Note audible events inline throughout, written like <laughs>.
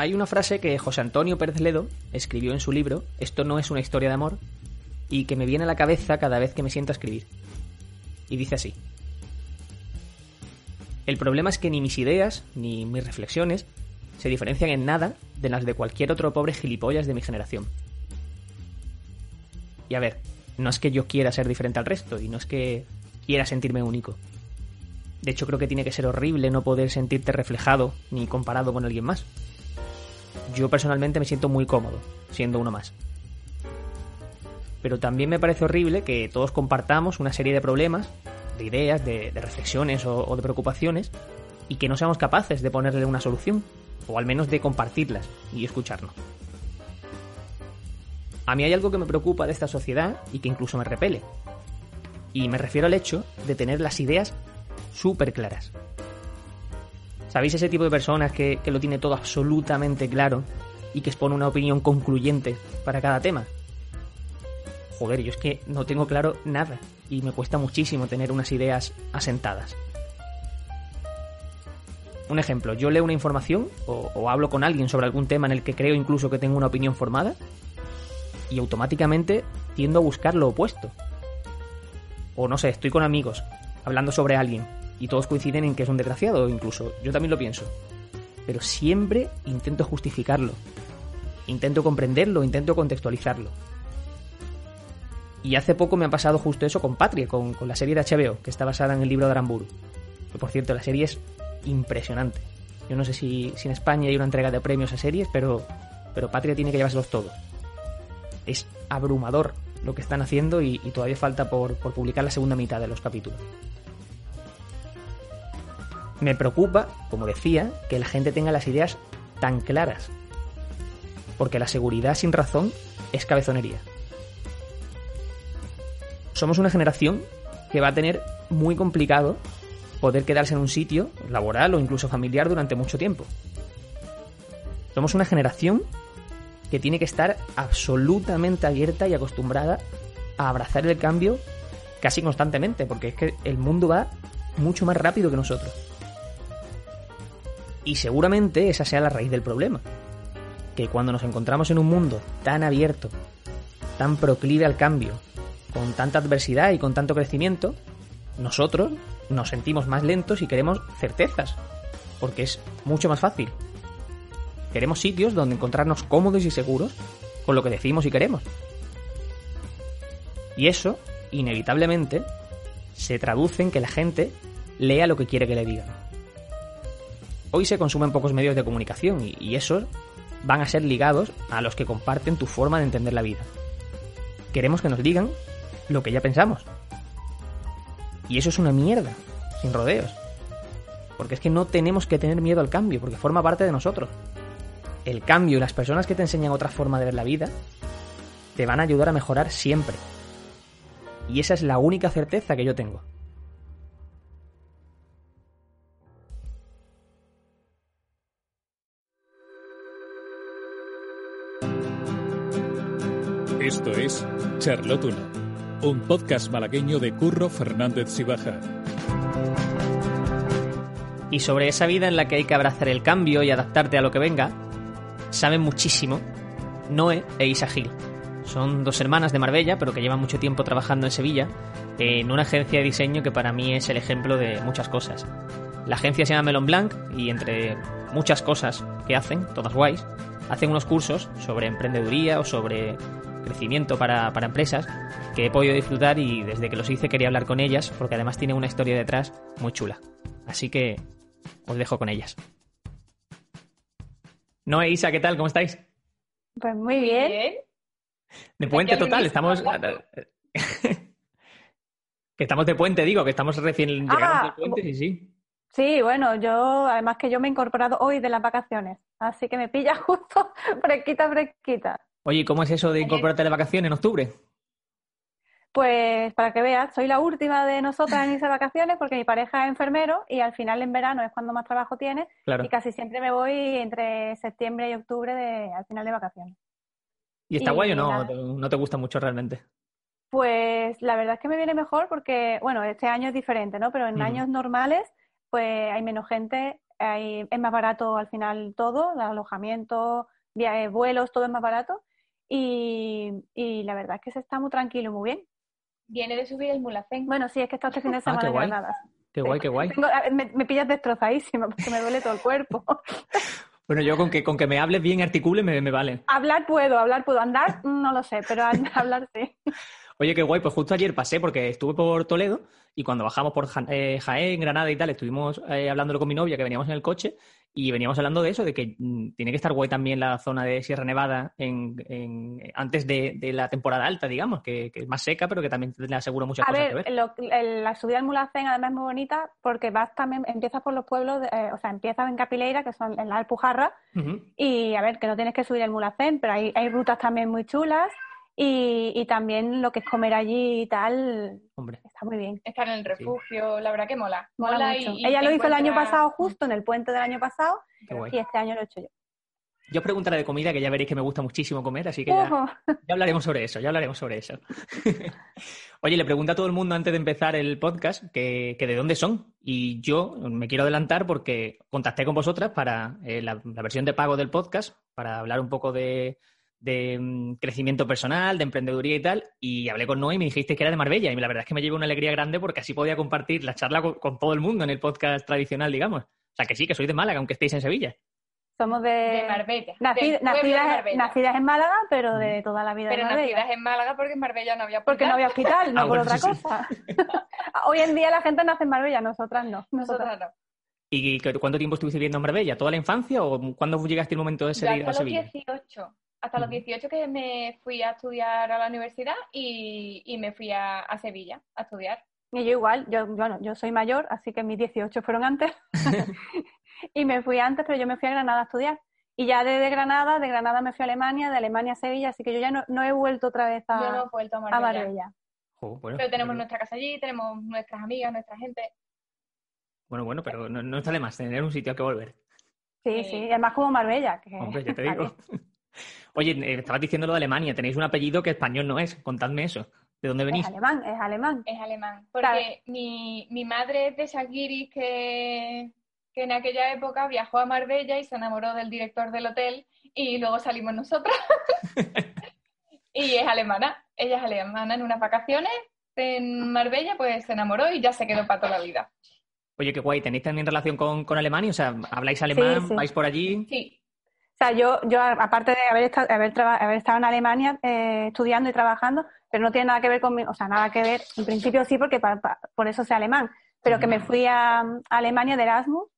Hay una frase que José Antonio Pérez Ledo escribió en su libro, Esto no es una historia de amor, y que me viene a la cabeza cada vez que me siento a escribir. Y dice así. El problema es que ni mis ideas, ni mis reflexiones, se diferencian en nada de las de cualquier otro pobre gilipollas de mi generación. Y a ver, no es que yo quiera ser diferente al resto, y no es que quiera sentirme único. De hecho, creo que tiene que ser horrible no poder sentirte reflejado ni comparado con alguien más. Yo personalmente me siento muy cómodo siendo uno más. Pero también me parece horrible que todos compartamos una serie de problemas, de ideas, de, reflexiones o, o de preocupaciones, y que no seamos capaces de ponerle una solución, o al menos de compartirlas y escucharnos. A mí hay algo que me preocupa de esta sociedad y que incluso me repele. Y me refiero al hecho de tener las ideas súper claras. ¿Sabéis ese tipo de personas que, que, lo tiene todo absolutamente claro y que expone una opinión concluyente para cada tema? Joder, yo es que no tengo claro nada y me cuesta muchísimo tener unas ideas asentadas. Un ejemplo, yo leo una información o, o hablo con alguien sobre algún tema en el que creo incluso que tengo una opinión formada y automáticamente tiendo a buscar lo opuesto. O no sé, estoy con amigos hablando sobre alguien y todos coinciden en que es un desgraciado, incluso yo también lo pienso. Pero siempre intento justificarlo, intento comprenderlo, intento contextualizarlo. Y hace poco me ha pasado justo eso con Patria, con, la serie de HBO, que está basada en el libro de Aramburu. Que por cierto, la serie es impresionante. Yo no sé si, en España hay una entrega de premios a series, pero, pero Patria tiene que llevárselos todos. Es abrumador lo que están haciendo y, todavía falta por publicar la segunda mitad de los capítulos. Me preocupa, como decía, que la gente tenga las ideas tan claras. Porque la seguridad sin razón es cabezonería. Somos una generación que va a tener muy complicado poder quedarse en un sitio laboral o incluso familiar durante mucho tiempo. Somos una generación que tiene que estar absolutamente abierta y acostumbrada a abrazar el cambio casi constantemente, porque es que el mundo va mucho más rápido que nosotros. Y seguramente esa sea la raíz del problema. Que cuando nos encontramos en un mundo tan abierto, tan proclive al cambio, con tanta adversidad y con tanto crecimiento, nosotros nos sentimos más lentos y queremos certezas, porque es mucho más fácil. Queremos sitios donde encontrarnos cómodos y seguros con lo que decimos y queremos. Y eso, inevitablemente, se traduce en que la gente lea lo que quiere que le digan. Hoy se consumen pocos medios de comunicación y, y esos van a ser ligados a los que comparten tu forma de entender la vida. Queremos que nos digan lo que ya pensamos. Y eso es una mierda, sin rodeos. Porque es que no tenemos que tener miedo al cambio, porque forma parte de nosotros. El cambio y las personas que te enseñan otra forma de ver la vida te van a ayudar a mejorar siempre. Y esa es la única certeza que yo tengo. Esto es Charlotuna, un podcast malagueño de Curro Fernández Sibaja. Y sobre esa vida en la que hay que abrazar el cambio y adaptarte a lo que venga, saben muchísimo Noé e Isa Gil. Son dos hermanas de Marbella, pero que llevan mucho tiempo trabajando en Sevilla, en una agencia de diseño que para mí es el ejemplo de muchas cosas. La agencia se llama Melon Blanc y entre muchas cosas que hacen, todas guays, hacen unos cursos sobre emprendeduría o sobre crecimiento para, para, empresas que he podido disfrutar y desde que los hice quería hablar con ellas porque además tienen una historia detrás muy chula. Así que os dejo con ellas. No, Isa, ¿qué tal? ¿Cómo estáis? Pues muy bien. De puente total, estamos... <laughs> que estamos de puente, digo, que estamos recién llegando ah, del puente, sí, sí. Sí, bueno, yo, además que yo me he incorporado hoy de las vacaciones, así que me pilla <laughs> justo fresquita, fresquita. Oye, ¿cómo es eso de incorporarte de vacaciones en octubre? Pues para que veas, soy la última de nosotras en irse de vacaciones porque mi pareja es enfermero y al final en verano es cuando más trabajo tiene claro. y casi siempre me voy entre septiembre y octubre de, al final de vacaciones. ¿Y está y, guay o no? ¿No te gusta mucho realmente? Pues la verdad es que me viene mejor porque, bueno, este año es diferente, ¿no? Pero en mm. años normales, pues hay menos gente, es más barato al final todo, el alojamiento, viajes, vuelos, todo es más barato. Y, la verdad es que se está muy tranquilo, muy bien. Viene de subir el Mulacén. Bueno, sí, es que está este fin de <laughs> ah, semana en Granada. Qué guay, qué guay. me, pillas destrozadísima porque me duele todo el cuerpo. <laughs> Bueno, yo con que, con que me hables bien, articule, me, me vale. Hablar puedo, hablar puedo. Andar, no lo sé, pero <laughs> hablar sí. Oye, qué guay, pues justo ayer pasé porque estuve por Toledo y cuando bajamos por eh, Jaén, Granada y tal, estuvimos eh, hablándolo con mi novia que veníamos en el coche y veníamos hablando de eso, de que mm, tiene que estar guay también la zona de Sierra Nevada en, antes de, la temporada alta, digamos, que, es más seca, pero que también le aseguro muchas a cosas ver, que ver. la subida del Mulacén además es muy bonita porque vas también, empiezas por los pueblos, eh, o sea, empiezas en Capileira, que son en la Alpujarra, y a ver, que no tienes que subir el Mulacén, pero hay, hay rutas también muy chulas. Y, también lo que es comer allí y tal, Hombre. está muy bien. Estar en el refugio, la verdad que mola. Mola, Y, Ella lo hizo el año pasado, justo en el puente del año pasado, y este año lo he hecho yo. Yo os preguntaré de comida, que ya veréis que me gusta muchísimo comer, así que ya, hablaremos sobre eso, ya hablaremos sobre eso. <laughs> Oye, le pregunto a todo el mundo antes de empezar el podcast que, de dónde son. Y yo me quiero adelantar porque contacté con vosotras para eh, la, versión de pago del podcast, para hablar un poco de, de mm, crecimiento personal, de emprendeduría y tal, y hablé con Noé y me dijiste que era de Marbella, y la verdad es que me llevo una alegría grande porque así podía compartir la charla con, todo el mundo en el podcast tradicional, digamos. O sea, que sí, que soy de Málaga, aunque estéis en Sevilla. Somos de, Marbella. nacidas, en Málaga, pero de toda la vida pero en Marbella. nacidas en Málaga porque en Marbella no había hospital. Porque no había hospital, no <laughs> ah, por otra cosa. <laughs> Hoy en día la gente nace en Marbella, nosotras no. Nosotras, no. ¿Y cuánto tiempo estuviste viviendo en Marbella? ¿Toda la infancia o cuándo llegaste el momento de ser a Sevilla? los 18 hasta los 18 que me fui a estudiar a la universidad y, me fui a, Sevilla a estudiar. Y yo igual, yo, bueno, yo soy mayor, así que mis 18 fueron antes. <laughs> <laughs> y me fui antes, pero yo me fui a Granada a estudiar. Y ya desde Granada, de Granada me fui a Alemania, de Alemania a Sevilla, así que yo ya no, he vuelto otra vez a, Marbella. Pero tenemos nuestra casa allí, tenemos nuestras amigas, nuestra gente. Bueno, bueno, pero no, no está de más tener un sitio al que volver. Sí, sí, además como Marbella. Que... Hombre, ya te <laughs> digo. Oye, eh, estabas diciendo lo de Alemania, tenéis un apellido que español no es, contadme eso. ¿De dónde venís? Es alemán, es alemán. Es alemán. Porque mi, mi, madre es de Shagiris que, que en aquella época viajó a Marbella y se enamoró del director del hotel y luego salimos nosotras. <laughs> y es alemana. Ella es alemana en unas vacaciones en Marbella, pues se enamoró y ya se quedó para toda la vida. Oye, qué guay. ¿Tenéis también relación con, con Alemania? O sea, ¿habláis alemán? ¿Vais por allí? Sí, sea, yo, yo aparte de haber estado, haber, haber estado en Alemania eh, estudiando y trabajando, pero no tiene nada que ver con, o sea, nada que ver, en principio sí, porque por eso sé alemán, pero que me fui a, Alemania de Erasmus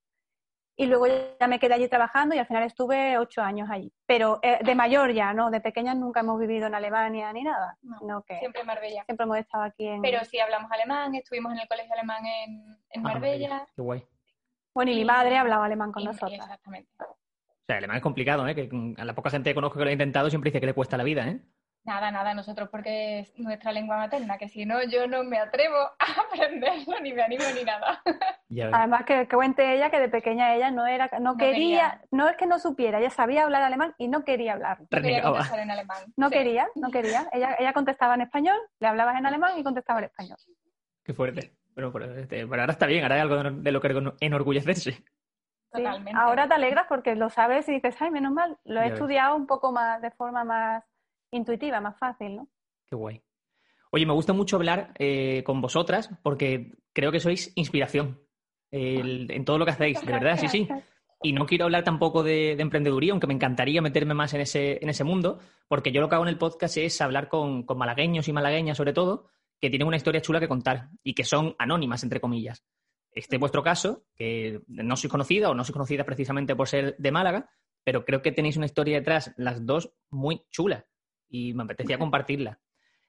y luego ya me quedé allí trabajando y al final estuve ocho años allí. Pero eh, de mayor ya, ¿no? De pequeña nunca hemos vivido en Alemania ni nada. No, que siempre en Marbella. Siempre hemos estado aquí en... Pero sí hablamos alemán, estuvimos en el colegio alemán en, en ah, Marbella. Qué guay. Bueno, y, mi madre hablaba alemán con nosotros. Exactamente. O sea, el alemán es complicado, ¿eh? Que a la poca gente que conozco que lo ha intentado siempre dice que le cuesta la vida, ¿eh? Nada, nada, nosotros porque es nuestra lengua materna, que si no yo no me atrevo <laughs> a aprenderlo, ni me animo ni nada. Además que, cuente ella que de pequeña ella no era, no, quería, no es que no supiera, ella sabía hablar alemán y no quería hablar. No quería contestar en alemán. No quería, no quería. Ella, ella contestaba en español, le hablabas en alemán y contestaba en español. Qué fuerte. Pero, este, pero ahora está bien, ahora hay algo de lo que enorgullecerse. Ahora te alegras porque lo sabes y dices, ay, menos mal, lo he estudiado un poco más, de forma más intuitiva, más fácil, ¿no? Qué guay. Oye, me gusta mucho hablar eh, con vosotras porque creo que sois inspiración en todo lo que hacéis, de verdad, sí, sí. Y no quiero hablar tampoco de, emprendeduría, aunque me encantaría meterme más en ese, en ese mundo, porque yo lo que hago en el podcast es hablar con, con malagueños y malagueñas, sobre todo, que tienen una historia chula que contar y que son anónimas, entre comillas este vuestro caso, que no sois conocida o no sois conocida precisamente por ser de Málaga, pero creo que tenéis una historia detrás, las dos, muy chula y me apetecía compartirla.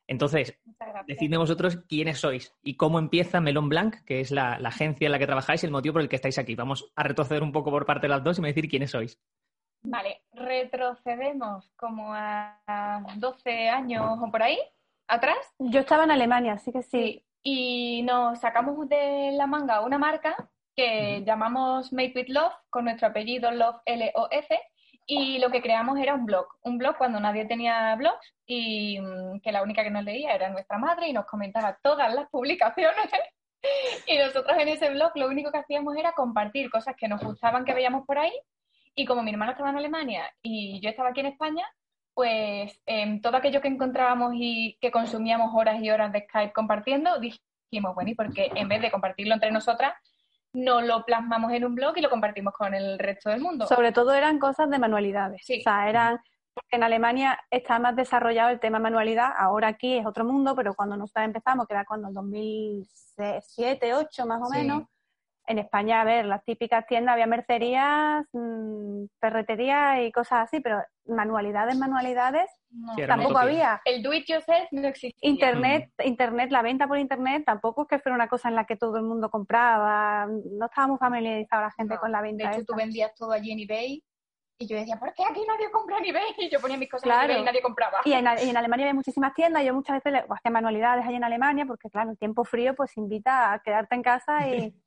Entonces, decidme vosotros quiénes sois y cómo empieza Melon Blanc, que es la, agencia en la que trabajáis y el motivo por el que estáis aquí. Vamos a retroceder un poco por parte de las dos y me decir quiénes sois. Vale, retrocedemos como a 12 años o por ahí, atrás. Yo estaba en Alemania, así que sí y nos sacamos de la manga una marca que llamamos Make with Love, con nuestro apellido Love L-O-F, y lo que creamos era un blog, un blog cuando nadie tenía blogs y mm, que la única que nos leía era nuestra madre y nos comentaba todas las publicaciones <laughs> y nosotros en ese blog lo único que hacíamos era compartir cosas que nos gustaban que veíamos por ahí. Y como mi hermano estaba en Alemania y yo estaba aquí en España, pues em, todo aquello que encontrábamos y que consumíamos horas y horas de Skype compartiendo, dijimos, bueno, ¿y porque en vez de compartirlo entre nosotras, no lo plasmamos en un blog y lo compartimos con el resto del mundo? Sobre todo eran cosas de manualidades. Sí. O sea, eran porque en Alemania está más desarrollado el tema manualidad, ahora aquí es otro mundo, pero cuando nosotros empezamos, que era cuando el 2007, 2008 más o menos, en España, a ver, las típicas tiendas, había mercerías, mmm, ferreterías y cosas así, pero manualidades, manualidades, tampoco había. El do it yourself no existía. Internet, internet, la venta por internet tampoco es que fuera una cosa en la que todo el mundo compraba, no estábamos familiarizados la gente con la venta. De hecho, tú vendías todo allí en eBay y yo decía, ¿por qué aquí nadie compra en eBay? Y yo ponía mis cosas claro. en eBay y nadie compraba. Y en, y en, Alemania hay muchísimas tiendas, y yo muchas veces le, hacía manualidades ahí en Alemania, porque claro, el tiempo frío pues invita a quedarte en casa y, <laughs>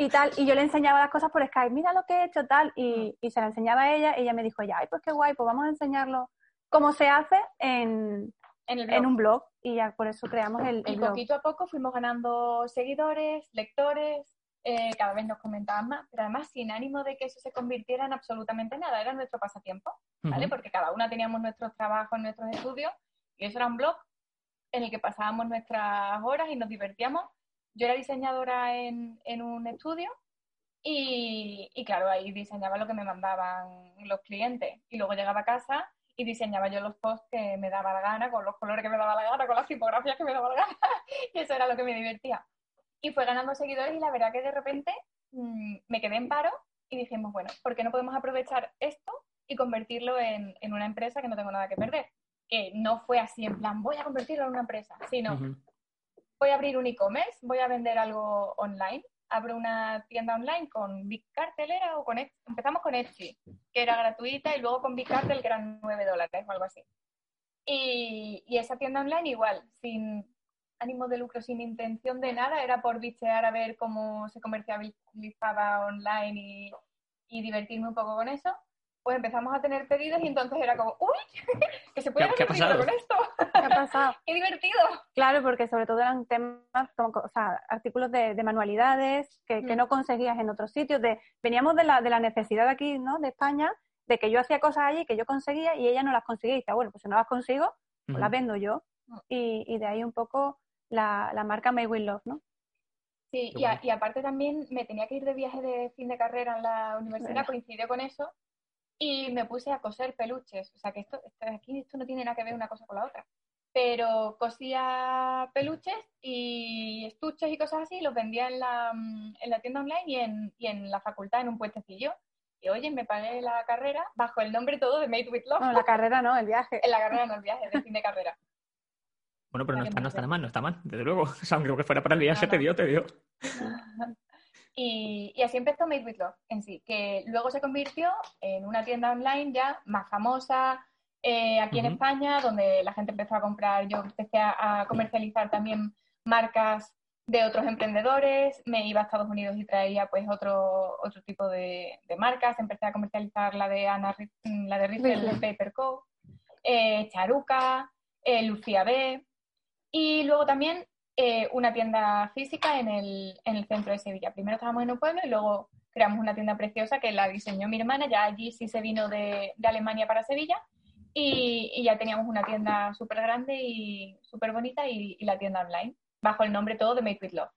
y tal. Y yo le enseñaba las cosas por Skype, mira lo que he hecho, tal, y, y se la enseñaba a ella, y ella me dijo, ya, ay, pues qué guay, pues vamos a enseñarlo cómo se hace en, en, el en un blog. Y ya por eso creamos el, el y blog. poquito a poco fuimos ganando seguidores, lectores, eh, cada vez nos comentaban más, pero además sin ánimo de que eso se convirtiera en absolutamente nada, era nuestro pasatiempo, ¿vale? Uh -huh. Porque cada una teníamos nuestros trabajos, nuestros estudios, y eso era un blog en el que pasábamos nuestras horas y nos divertíamos. Yo era diseñadora en, en un estudio y, claro, ahí diseñaba lo que me mandaban los clientes y luego llegaba a casa y diseñaba yo los posts que me daba la gana, con los colores que me daba la gana, con las tipografías que me daba la gana, <laughs> y eso era lo que me divertía y fue ganando seguidores y la verdad que de repente mmm, me quedé en paro y dijimos, bueno, ¿por qué no podemos aprovechar esto y convertirlo en, en, una empresa que no tengo nada que perder? Que no fue así en plan, voy a convertirlo en una empresa, sino. Voy a abrir un e-commerce, voy a vender algo online, abro una tienda online con Big Cartel era o con Etsy. empezamos con Etsy, que era gratuita y luego con Big Cartel que eran 9 dólares o algo así. Y, esa tienda online igual, sin ánimo de lucro, sin intención de nada, era por bichear a ver cómo se comercializaba online y divertirme un poco con eso. Pues empezamos a tener pedidos y entonces era como, uy, <laughs> que se puede ¿Qué, hacer ¿qué con esto. ¿Qué ha pasado? <laughs> ¡Qué divertido! Claro, porque sobre todo eran temas, como, o sea, artículos de, de manualidades que, mm. que, no conseguías en otros sitios. De, veníamos de la, de la necesidad aquí, ¿no? De España, de que yo hacía cosas allí que yo conseguía y ella no las conseguía. Y decía, bueno, pues si no las consigo, pues mm. las vendo yo. Y, y de ahí un poco la, la marca May Will Love, ¿no? Sí, y, a, y, aparte también me tenía que ir de viaje de fin de carrera en la universidad, bueno. coincidió con eso, y me puse a coser peluches. O sea que esto, esto, aquí esto no tiene nada que ver una cosa con la otra. Pero cosía peluches y estuches y cosas así, y los vendía en la, en la tienda online y en, y en la facultad, en un puestecillo. Y oye, me pagué la carrera bajo el nombre todo de Made with Love. No, la carrera no, el viaje. En <laughs> la carrera no, el viaje, de fin de carrera. Bueno, pero no está, no está mal, no está mal, desde luego. <laughs> O sea, aunque fuera para el viaje, no, te dio, te dio. <laughs> Y, y, así empezó Made with Love en sí, que luego se convirtió en una tienda online ya más famosa eh, aquí uh -huh. en España, donde la gente empezó a comprar, yo empecé a, a, comercializar también marcas de otros emprendedores, me iba a Estados Unidos y traía pues otro, otro tipo de, de marcas, empecé a comercializar la de Ana, la de Riffle Paper Co., eh, Charuca, eh, Lucía B., y luego también eh, una tienda física en el, en el centro de Sevilla. Primero estábamos en un pueblo y luego creamos una tienda preciosa que la diseñó mi hermana. Ya allí sí se vino de, de Alemania para Sevilla y, y, ya teníamos una tienda súper grande y súper bonita y, y, la tienda online, bajo el nombre todo de Make With Love.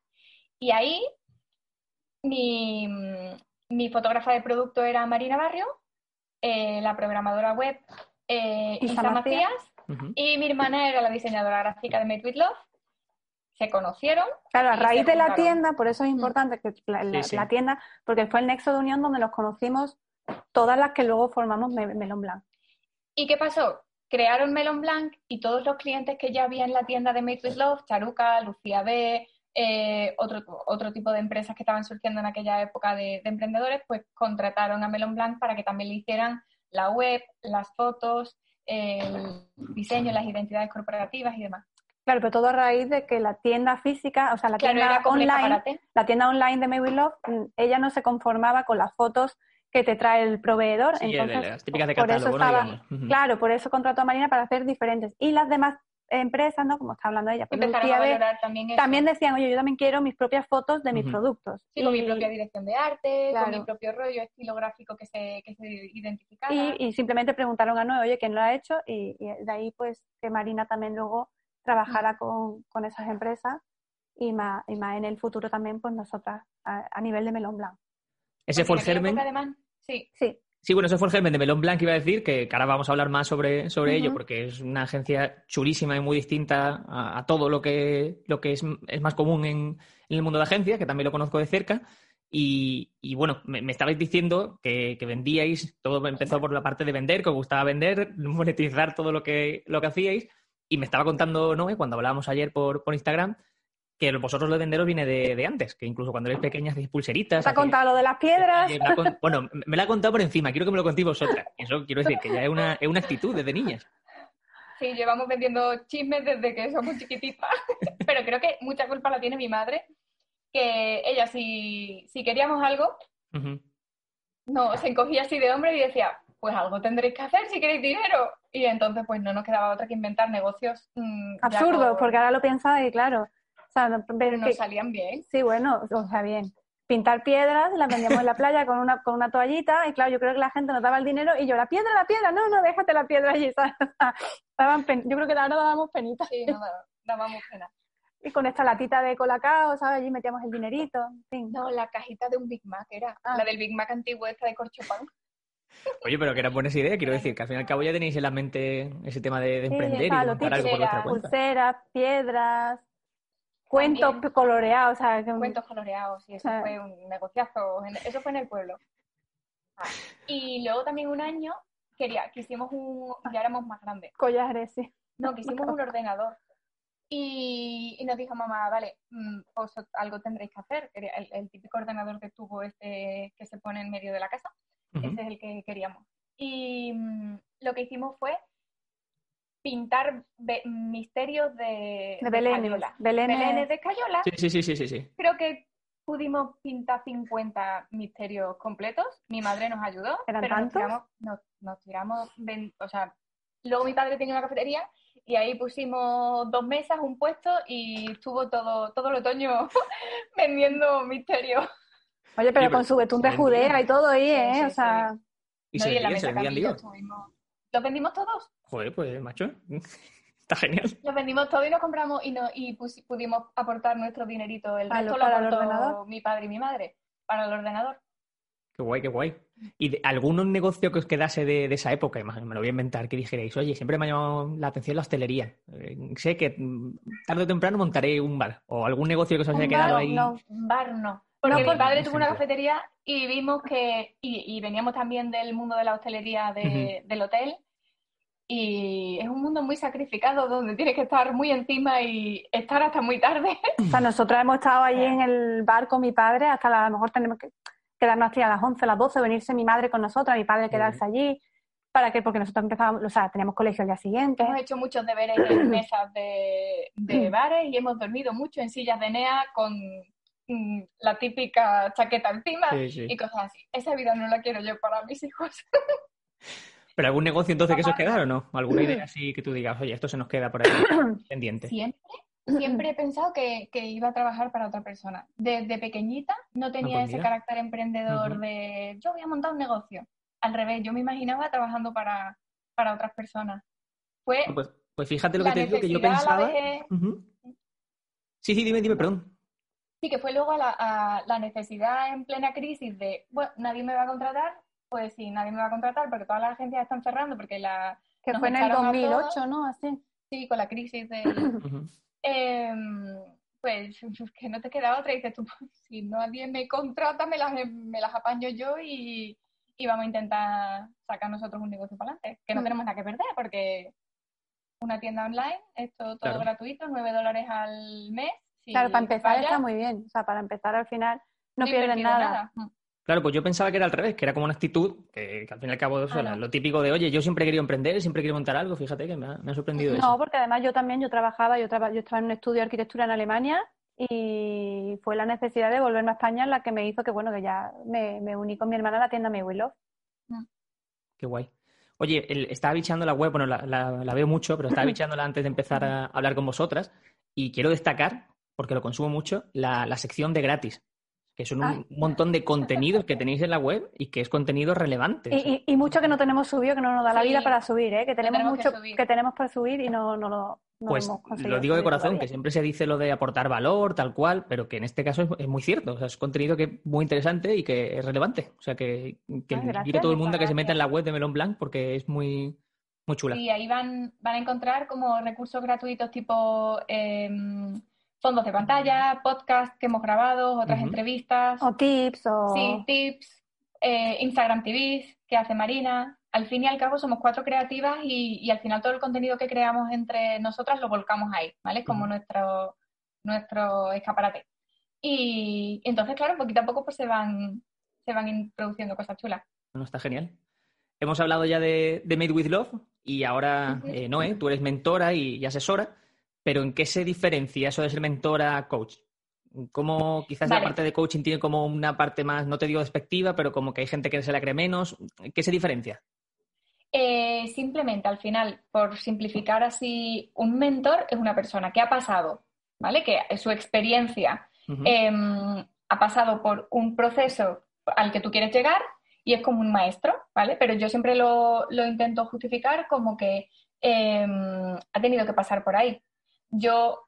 Y ahí mi, mi fotógrafa de producto era Marina Barrio, eh, la programadora web eh, Isa Macías Uh -huh. Y mi hermana era la diseñadora gráfica de Made with Love. Se conocieron. Claro, a raíz de la tienda, por eso es importante que la, la, sí, sí. la, tienda, porque fue el nexo de unión donde nos conocimos todas las que luego formamos Melon Blanc. ¿Y qué pasó? Crearon Melon Blanc y todos los clientes que ya había en la tienda de Made with Love, Charuca, Lucía B, eh, otro, otro tipo de empresas que estaban surgiendo en aquella época de, de emprendedores, pues contrataron a Melon Blanc para que también le hicieran la web, las fotos, el diseño, las identidades corporativas y demás. Claro, pero todo a raíz de que la tienda física, o sea, la claro, tienda online, la tienda online de May Love, mm, ella no se conformaba con las fotos que te trae el proveedor. Sí, entonces, las típicas de catálogo, por eso estaba, ¿no? Claro, por eso contrató a Marina para hacer diferentes. Y las demás empresas, ¿no? Como está hablando ella. Pues Empezaron a valorar también eso. También decían, oye, yo también quiero mis propias fotos de mis productos. Sí, con mi propia dirección de arte, con mi propio rollo estilográfico que se, que se identificara. Y, simplemente preguntaron a Noé, oye, ¿quién lo ha hecho? Y, de ahí, pues, que Marina también luego trabajara con, con, esas empresas y más, y más en el futuro también, pues nosotras, a, nivel de Melón Blanc. Ese fue el germen. Sí. Sí. Sí, bueno, ese fue el germen de Melón Blanc, iba a decir, que, ahora vamos a hablar más sobre, sobre ello, porque es una agencia chulísima y muy distinta a, todo lo que, lo que es, es más común en, el mundo de agencias, que también lo conozco de cerca. Y, bueno, me, estabais diciendo que, vendíais, todo empezó por la parte de vender, que os gustaba vender, monetizar todo lo que, lo que hacíais. Y me estaba contando Noé, cuando hablábamos ayer por, por Instagram, que vosotros lo de venderos viene de, antes, que incluso cuando eres pequeña hacéis pulseritas. ¿Te ha contado lo de las piedras? bueno, me la ha contado por encima, quiero que me lo contéis vosotras. Eso quiero decir que ya es una, es una actitud desde niñas. Sí, llevamos vendiendo chismes desde que somos chiquititas, <laughs> pero creo que mucha culpa la tiene mi madre, que ella si, si queríamos algo, no, se encogía así de hombre y decía, pues algo tendréis que hacer si queréis dinero. Y entonces pues no nos quedaba otra que inventar negocios mm, absurdos, porque ahora lo piensas y claro, pero no salían bien. Sí, bueno, o sea, bien. Pintar piedras, las vendíamos en la playa con una, con una toallita, y claro, yo creo que la gente nos daba el dinero y yo, la piedra, la piedra, no, no, déjate la piedra allí. <laughs> yo creo que ahora dábamos penita. Sí, no, dábamos pena. Y con esta latita de colacao, ¿sabes? Allí metíamos el dinerito. No, la cajita de un Big Mac era. Ah. La del Big Mac antiguo, esta de corchopán. Oye, pero que era buena idea, quiero decir, que al fin y al cabo ya tenéis en la mente ese tema de, emprender y montar algo por vuestra cuenta. Pulseras, piedras, Cuentos coloreados, o Cuentos coloreados, y eso fue un negociazo. Eso fue en el pueblo. Ah, y luego también un año quería, quisimos un, ya éramos más grandes. Collares, sí. No, quisimos un ordenador. Y, nos dijo mamá, vale, mm, pues algo tendréis que hacer. El, el, típico ordenador que tuvo este que se pone en medio de la casa, ese es el que queríamos. Y mm, lo que hicimos fue pintar misterios de, de, Belén, Belén, de Cayola. Sí, sí, sí, sí, sí. Creo que pudimos pintar 50 misterios completos. Mi madre nos ayudó. ¿Eran pero tantos? Nos tiramos, o sea, luego mi padre tenía una cafetería y ahí pusimos dos mesas, un puesto y estuvo todo, todo el otoño <laughs> vendiendo misterios. Oye, pero con su betún de judea y todo ahí, ¿eh? o sea... ¿Y se, la mesa ¿Los vendimos todos? Joder, pues, macho. <laughs> Está genial. Los vendimos todos y nos compramos y, no, y pudimos aportar nuestro dinerito. El resto lo aportó mi padre y mi madre para el ordenador. Qué guay, qué guay. ¿Y de, algún negocio que os quedase de, esa época? Me lo voy a inventar, que dijerais, oye, siempre me ha llamado la atención la hostelería. Eh, sé que mm, tarde o temprano montaré un bar. O algún negocio que os haya quedado ahí. No, bar no. Porque mi padre tuvo una cafetería y vimos que, y, veníamos también del mundo de la hostelería del hotel, y es un mundo muy sacrificado donde tienes que estar muy encima y estar hasta muy tarde. O sea, nosotros hemos estado allí en el bar con mi padre, hasta a lo mejor tenemos que quedarnos aquí a las 11, a las 12, venirse mi madre con nosotros, mi padre quedarse allí. ¿Para qué? Porque nosotros empezábamos, o sea, teníamos colegio el día siguiente. Hemos hecho muchos deberes en <coughs> mesas de, de bares y hemos dormido mucho en sillas de NEA con la típica chaqueta encima y cosas así. Esa vida no la quiero yo para mis hijos. <laughs> ¿Pero algún negocio entonces que se os quedara o no? ¿Alguna idea así que tú digas, oye, esto se nos queda por <coughs> ahí pendiente? Siempre, siempre he pensado que, iba a trabajar para otra persona. Desde pequeñita no tenía pues ese carácter emprendedor de yo voy a montar un negocio. Al revés, yo me imaginaba trabajando para, para otras personas. Fue pues, pues, fíjate lo que te digo, que yo pensaba... Sí, sí, dime, dime, perdón. Sí, que fue luego a la, necesidad en plena crisis de, bueno, nadie me va a contratar, pues sí, nadie me va a contratar porque todas las agencias están cerrando porque la... Que fue en el 2008, ¿no? Así. Sí, con la crisis de... Em, pues <laughs> que no te queda otra y dices tú, pues, si nadie me contrata, me las, me las apaño yo y, vamos a intentar sacar nosotros un negocio para adelante, que no mm. tenemos nada que perder porque una tienda online, esto todo gratuito, 9 dólares al mes claro, para empezar está muy bien. O sea, para empezar al final no pierden nada. Mm. Claro, pues yo pensaba que era al revés, que era como una actitud que, al fin y al cabo ah, lo típico de, oye, yo siempre querido emprender, siempre querido montar algo, fíjate que me ha, sorprendido eso. No, porque además yo también, yo trabajaba, yo, yo estaba en un estudio de arquitectura en Alemania y fue la necesidad de volverme a España la que me hizo que, bueno, que ya me, uní con mi hermana a la tienda Me mm. Qué guay. Oye, estaba bicheando la web, bueno, la, veo mucho, pero estaba <laughs> bicheándola antes de empezar a hablar con vosotras y quiero destacar, porque lo consumo mucho, la, sección de gratis que son un montón de contenidos que tenéis en la web y que es contenido relevante. Y, mucho que no tenemos subido, que no nos da la vida para subir, ¿eh? que tenemos, mucho que, tenemos para subir y no, no lo, pues lo digo de corazón, que siempre se dice lo de aportar valor, tal cual, pero que en este caso es, muy cierto. O sea, es contenido que es muy interesante y que es relevante. O sea, que, que a todo el mundo que se meta en la web de Melon Blanc porque es muy, muy chula. Y ahí van, van a encontrar como recursos gratuitos tipo em, fondos de pantalla, podcasts que hemos grabado, otras entrevistas. O tips. O... Sí, tips. Eh, Instagram TV que hace Marina al fin y al cabo somos cuatro creativas y, al final todo el contenido que creamos entre nosotras lo volcamos ahí, ¿vale? Como nuestro, nuestro escaparate. Y, entonces, claro, poquito a poco pues se van, se van introduciendo cosas chulas. Bueno, está genial. Hemos hablado ya de, Made with Love y ahora, eh, Noé, tú eres mentora y, asesora, pero ¿en qué se diferencia eso de ser mentora a coach? ¿Cómo quizás la parte de coaching tiene como una parte más, no te digo despectiva, pero como que hay gente que se la cree menos? ¿Qué se diferencia? Eh, simplemente, al final, por simplificar así, un mentor es una persona que ha pasado, ¿vale? Que su experiencia em, ha pasado por un proceso al que tú quieres llegar y es como un maestro, ¿vale? Pero yo siempre lo, intento justificar como que em, ha tenido que pasar por ahí. Yo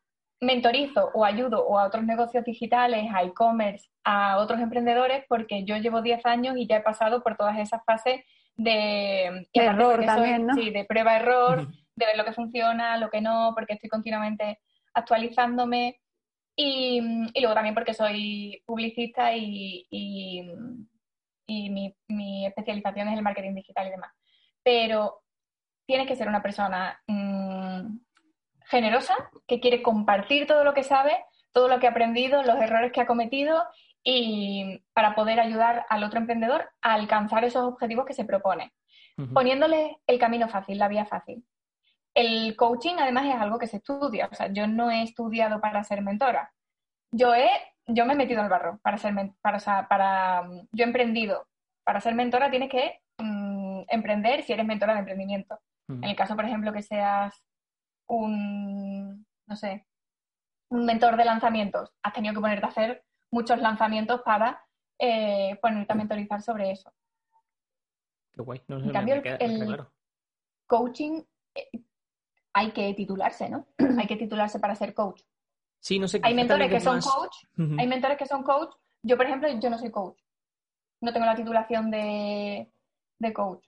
mentorizo o ayudo o a otros negocios digitales, a e-commerce, a otros emprendedores, porque yo llevo 10 años y ya he pasado por todas esas fases de, error también, ¿no? Sí, de prueba-error, de ver lo que funciona, lo que no, porque estoy continuamente actualizándome. Y, luego también porque soy publicista y, y, mi, especialización es el marketing digital y demás. Pero tienes que ser una persona mm, generosa, que quiere compartir todo lo que sabe, todo lo que ha aprendido, los errores que ha cometido y para poder ayudar al otro emprendedor a alcanzar esos objetivos que se propone, poniéndole el camino fácil, la vía fácil. El coaching además es algo que se estudia, o sea, yo no he estudiado para ser mentora. Yo he yo me he metido el barro para ser para, para yo he emprendido. Para ser mentora tienes que mm, emprender si eres mentora de emprendimiento. En el caso, por ejemplo, que seas un no sé, un mentor de lanzamientos, has tenido que ponerte a hacer muchos lanzamientos para eh, ponerte a mentorizar sobre eso. Qué guay. en cambio, el coaching eh, hay que titularse, ¿no? <clears throat> hay que titularse para ser coach. Sí, no sé. Hay mentores que son coach, <laughs> hay mentores que son coach. Yo, por ejemplo, yo no soy coach. No tengo la titulación de, coach.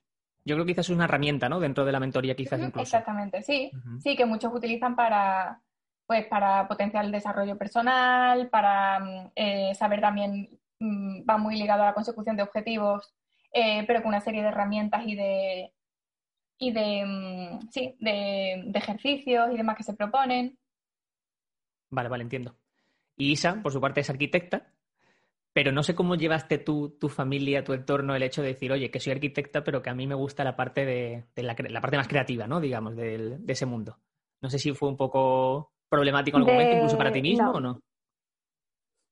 Yo creo que quizás es una herramienta, ¿no? Dentro de la mentoría, quizás incluso. Exactamente, sí. Sí, que muchos utilizan para, pues para potenciar el desarrollo personal, para mm, eh, saber también, mm, va muy ligado a la consecución de objetivos, eh, pero con una serie de herramientas y de, y de, mm, sí, de, ejercicios y demás que se proponen. Vale, vale, entiendo. Y Isa, por su parte, es arquitecta, pero no sé cómo llevaste tú, tu familia, tu entorno, el hecho de decir, oye, que soy arquitecta, pero que a mí me gusta la parte de, la, parte más creativa, ¿no? Digamos, de, de ese mundo. No sé si fue un poco problemático en algún momento, incluso para ti mismo o no?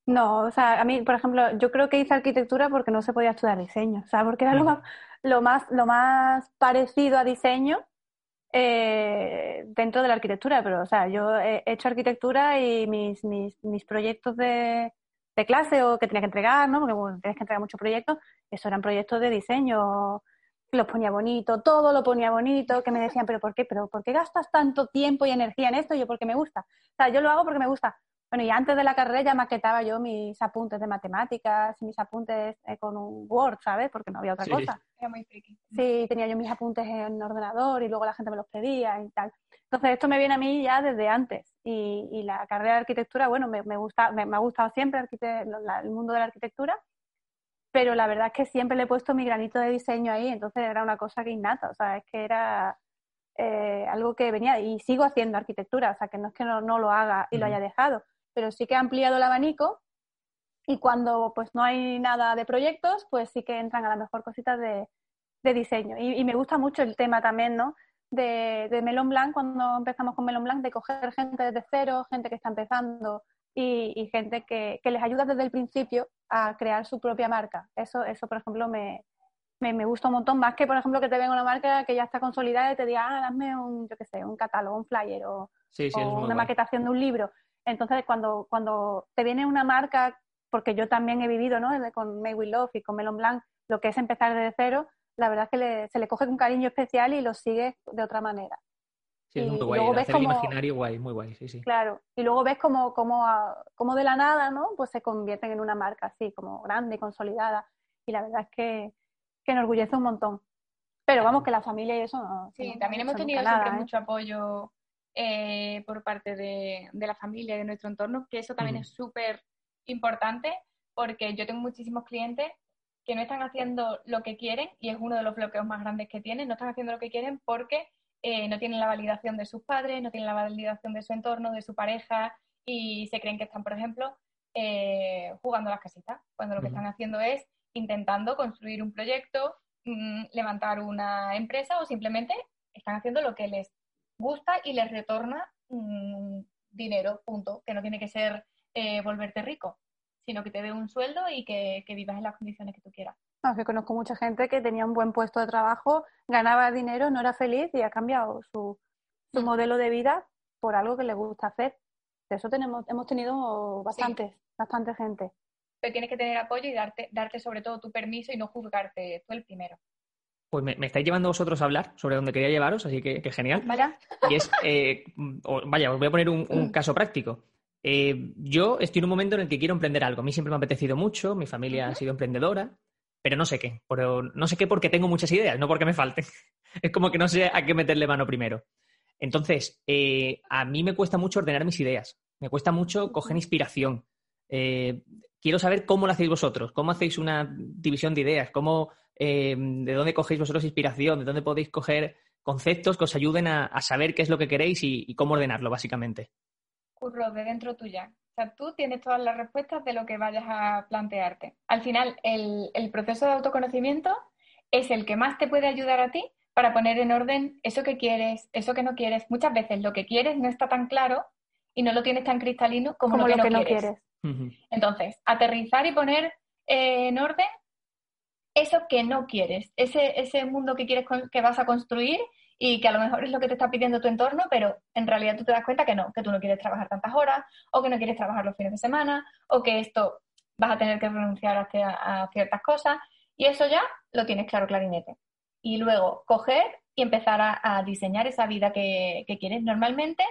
No, o sea, a mí, por ejemplo, yo creo que hice arquitectura porque no se podía estudiar diseño, o sea, porque era lo, más, lo, más, lo más parecido a diseño eh, dentro de la arquitectura, pero, o sea, yo he hecho arquitectura y mis, mis, mis proyectos de, de, clase o que tenía que entregar, ¿no? Porque bueno, tienes que entregar muchos proyectos, eso eran proyectos de diseño, los ponía bonito, todo lo ponía bonito, que me decían, pero ¿por qué? ¿Pero por qué gastas tanto tiempo y energía en esto? Yo, porque me gusta. O sea, yo lo hago porque me gusta. Bueno, y antes de la carrera ya maquetaba yo mis apuntes de matemáticas, mis apuntes eh, con un Word, ¿sabes? Porque no había otra cosa. Era muy friki. Sí, tenía yo mis apuntes en ordenador y luego la gente me los pedía y tal. Entonces, esto me viene a mí ya desde antes. Y, y la carrera de arquitectura, bueno, me, me, gusta, me, me ha gustado siempre el mundo de la arquitectura pero la verdad es que siempre le he puesto mi granito de diseño ahí, entonces era una cosa que innata, o sea, es que era eh, algo que venía y sigo haciendo arquitectura, o sea, que no es que no, lo haga y lo haya dejado, pero sí que he ampliado el abanico y cuando pues no hay nada de proyectos, pues sí que entran a lo mejor cositas de, diseño. Y, me gusta mucho el tema también, ¿no? De, de Melon Blanc, cuando empezamos con Melon Blanc, de coger gente desde cero, gente que está empezando, y, gente que, les ayuda desde el principio a crear su propia marca. Eso, eso por ejemplo, me, me, gusta un montón, más que por ejemplo que te venga una marca que ya está consolidada y te diga, ah, dame un, yo qué sé, un catálogo, un flyer o, una maquetación de un libro. Entonces, cuando, cuando te viene una marca, porque yo también he vivido, ¿no? Con May With Love y con Melon Blanc, lo que es empezar desde cero, la verdad es que se le coge un cariño especial y lo sigue de otra manera. Sí, es muy guay, luego ves como, imaginario guay, muy guay, sí, sí. Claro, y luego ves como, como, como de la nada, ¿no? Pues se convierten en una marca así, como grande, consolidada. Y la verdad es que, que enorgullece un montón. Pero vamos, que la familia y eso no. Sí, también hemos tenido siempre ¿eh? mucho apoyo eh, por parte de, la familia y de nuestro entorno, que eso también es súper importante porque yo tengo muchísimos clientes que no están haciendo lo que quieren y es uno de los bloqueos más grandes que tienen, no están haciendo lo que quieren porque eh, no tienen la validación de sus padres, no tienen la validación de su entorno, de su pareja y se creen que están, por ejemplo, jugando las casitas, cuando lo que están haciendo es intentando construir un proyecto, mm, levantar una empresa o simplemente están haciendo lo que les gusta y les retorna mm, dinero, punto, que no tiene que ser eh, volverte rico, sino que te dé un sueldo y que, vivas en las condiciones que tú quieras. que conozco mucha gente que tenía un buen puesto de trabajo, ganaba dinero, no era feliz y ha cambiado su, su mm. modelo de vida por algo que le gusta hacer. De eso tenemos, hemos tenido bastantes, bastante gente tienes que tener apoyo y darte, darte sobre todo tu permiso y no juzgarte tú el primero. Pues me, estáis llevando vosotros a hablar sobre dónde quería llevaros, así que, genial. Vaya. Y es, eh, vaya, os voy a poner un, mm. caso práctico. Eh, yo estoy en un momento en el que quiero emprender algo. A mí siempre me ha apetecido mucho, mi familia ha sido emprendedora, pero no sé qué. Pero no sé qué porque tengo muchas ideas, no porque me falten. <laughs> es como que no sé a qué meterle mano primero. Entonces, eh, a mí me cuesta mucho ordenar mis ideas. Me cuesta mucho coger inspiración. Quiero saber cómo lo hacéis vosotros, cómo hacéis una división de ideas, cómo, eh, de dónde cogéis vosotros inspiración, de dónde podéis coger conceptos que os ayuden a, saber qué es lo que queréis y, cómo ordenarlo, básicamente. Curro, de dentro tuya. O sea, tú tienes todas las respuestas de lo que vayas a plantearte. Al final, el, el proceso de autoconocimiento es el que más te puede ayudar a ti para poner en orden eso que quieres, eso que no quieres. Muchas veces lo que quieres no está tan claro y no lo tienes tan cristalino como, lo, que, no, quieres. Entonces, aterrizar y poner eh, en orden eso que no quieres, ese, ese mundo que quieres que vas a construir y que a lo mejor es lo que te está pidiendo tu entorno, pero en realidad tú te das cuenta que no, que tú no quieres trabajar tantas horas, o que no quieres trabajar los fines de semana, o que esto vas a tener que renunciar a, ciertas cosas, y eso ya lo tienes claro, clarinete. Y luego coger y empezar a, diseñar esa vida que, que, quieres. Normalmente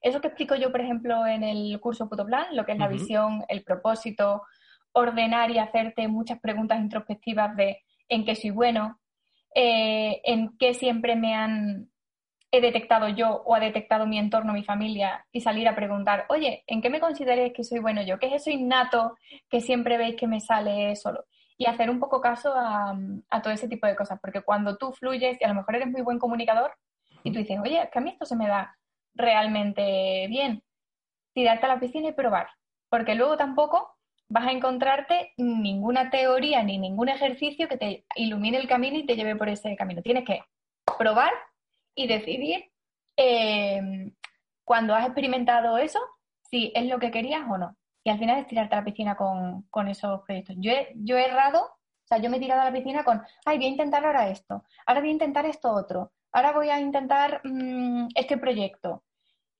eso que explico yo, por ejemplo, en el curso Putoplan, lo que es la visión, el propósito, ordenar y hacerte muchas preguntas introspectivas de en qué soy bueno, eh, en qué siempre me han he detectado yo o ha detectado mi entorno, mi familia, y salir a preguntar, oye, ¿en qué me consideréis que soy bueno yo? ¿Qué es eso innato que siempre veis que me sale solo? Y hacer un poco caso a, a todo ese tipo de cosas, porque cuando tú fluyes y a lo mejor eres muy buen comunicador y tú dices, oye, es que a mí esto se me da, realmente bien. Tirarte a la piscina y probar, porque luego tampoco vas a encontrarte ninguna teoría ni ningún ejercicio que te ilumine el camino y te lleve por ese camino. Tienes que probar y decidir eh, cuando has experimentado eso si es lo que querías o no. Y al final es tirarte a la piscina con, con esos proyectos. Yo he, yo he errado, o sea, yo me he tirado a la piscina con, ay, voy a intentar ahora esto, ahora voy a intentar esto otro, ahora voy a intentar mm, este proyecto.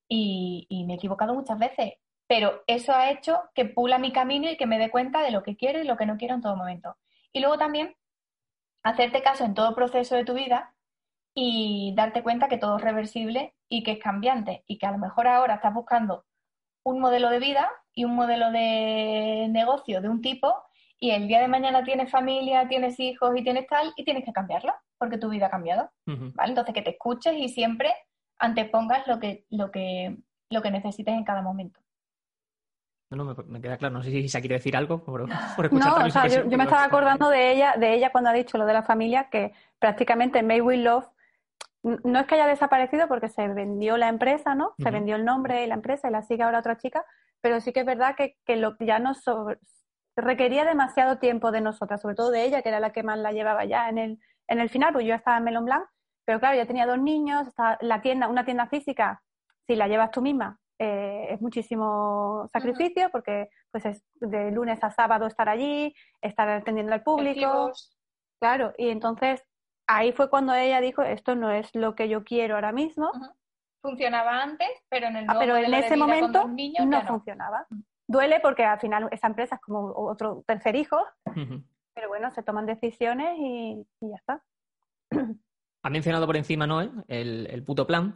Y, me he equivocado muchas veces, pero eso ha hecho que pula mi camino y que me dé cuenta de lo que quiero y lo que no quiero en todo momento. Y luego también hacerte caso en todo proceso de tu vida y darte cuenta que todo es reversible y que es cambiante y que a lo mejor ahora estás buscando un modelo de vida y un modelo de negocio de un tipo y el día de mañana tienes familia, tienes hijos y tienes tal y tienes que cambiarlo porque tu vida ha cambiado. ¿vale? Entonces que te escuches y siempre antepongas lo que, lo que, lo que necesites en cada momento. No, no, me, queda claro. No sé si Isa quiere decir algo por, <laughs> No, o sea, yo, me estaba acordando de ella, de ella cuando ha dicho lo de la familia, que prácticamente May Will Love no es que haya desaparecido porque se vendió la empresa, ¿no? Se vendió el nombre y la empresa y la sigue ahora otra chica, pero sí que es verdad que, que lo, ya no requería demasiado tiempo de nosotras, sobre todo de ella, que era la que más la llevaba ya en el, en el final, pues yo estaba en Melon Blanc, pero claro, ya tenía dos niños, la tienda, una tienda física, si la llevas tú misma, eh, es muchísimo sacrificio porque pues es de lunes a sábado estar allí, estar atendiendo al público. Claro, y entonces ahí fue cuando ella dijo, esto no es lo que yo quiero ahora mismo. Funcionaba antes, pero en el ah, pero en ese momento no, funcionaba. Duele porque al final esa empresa es como otro tercer hijo, pero bueno, se toman decisiones y, ya está. Ha mencionado por encima Noé el, el puto plan,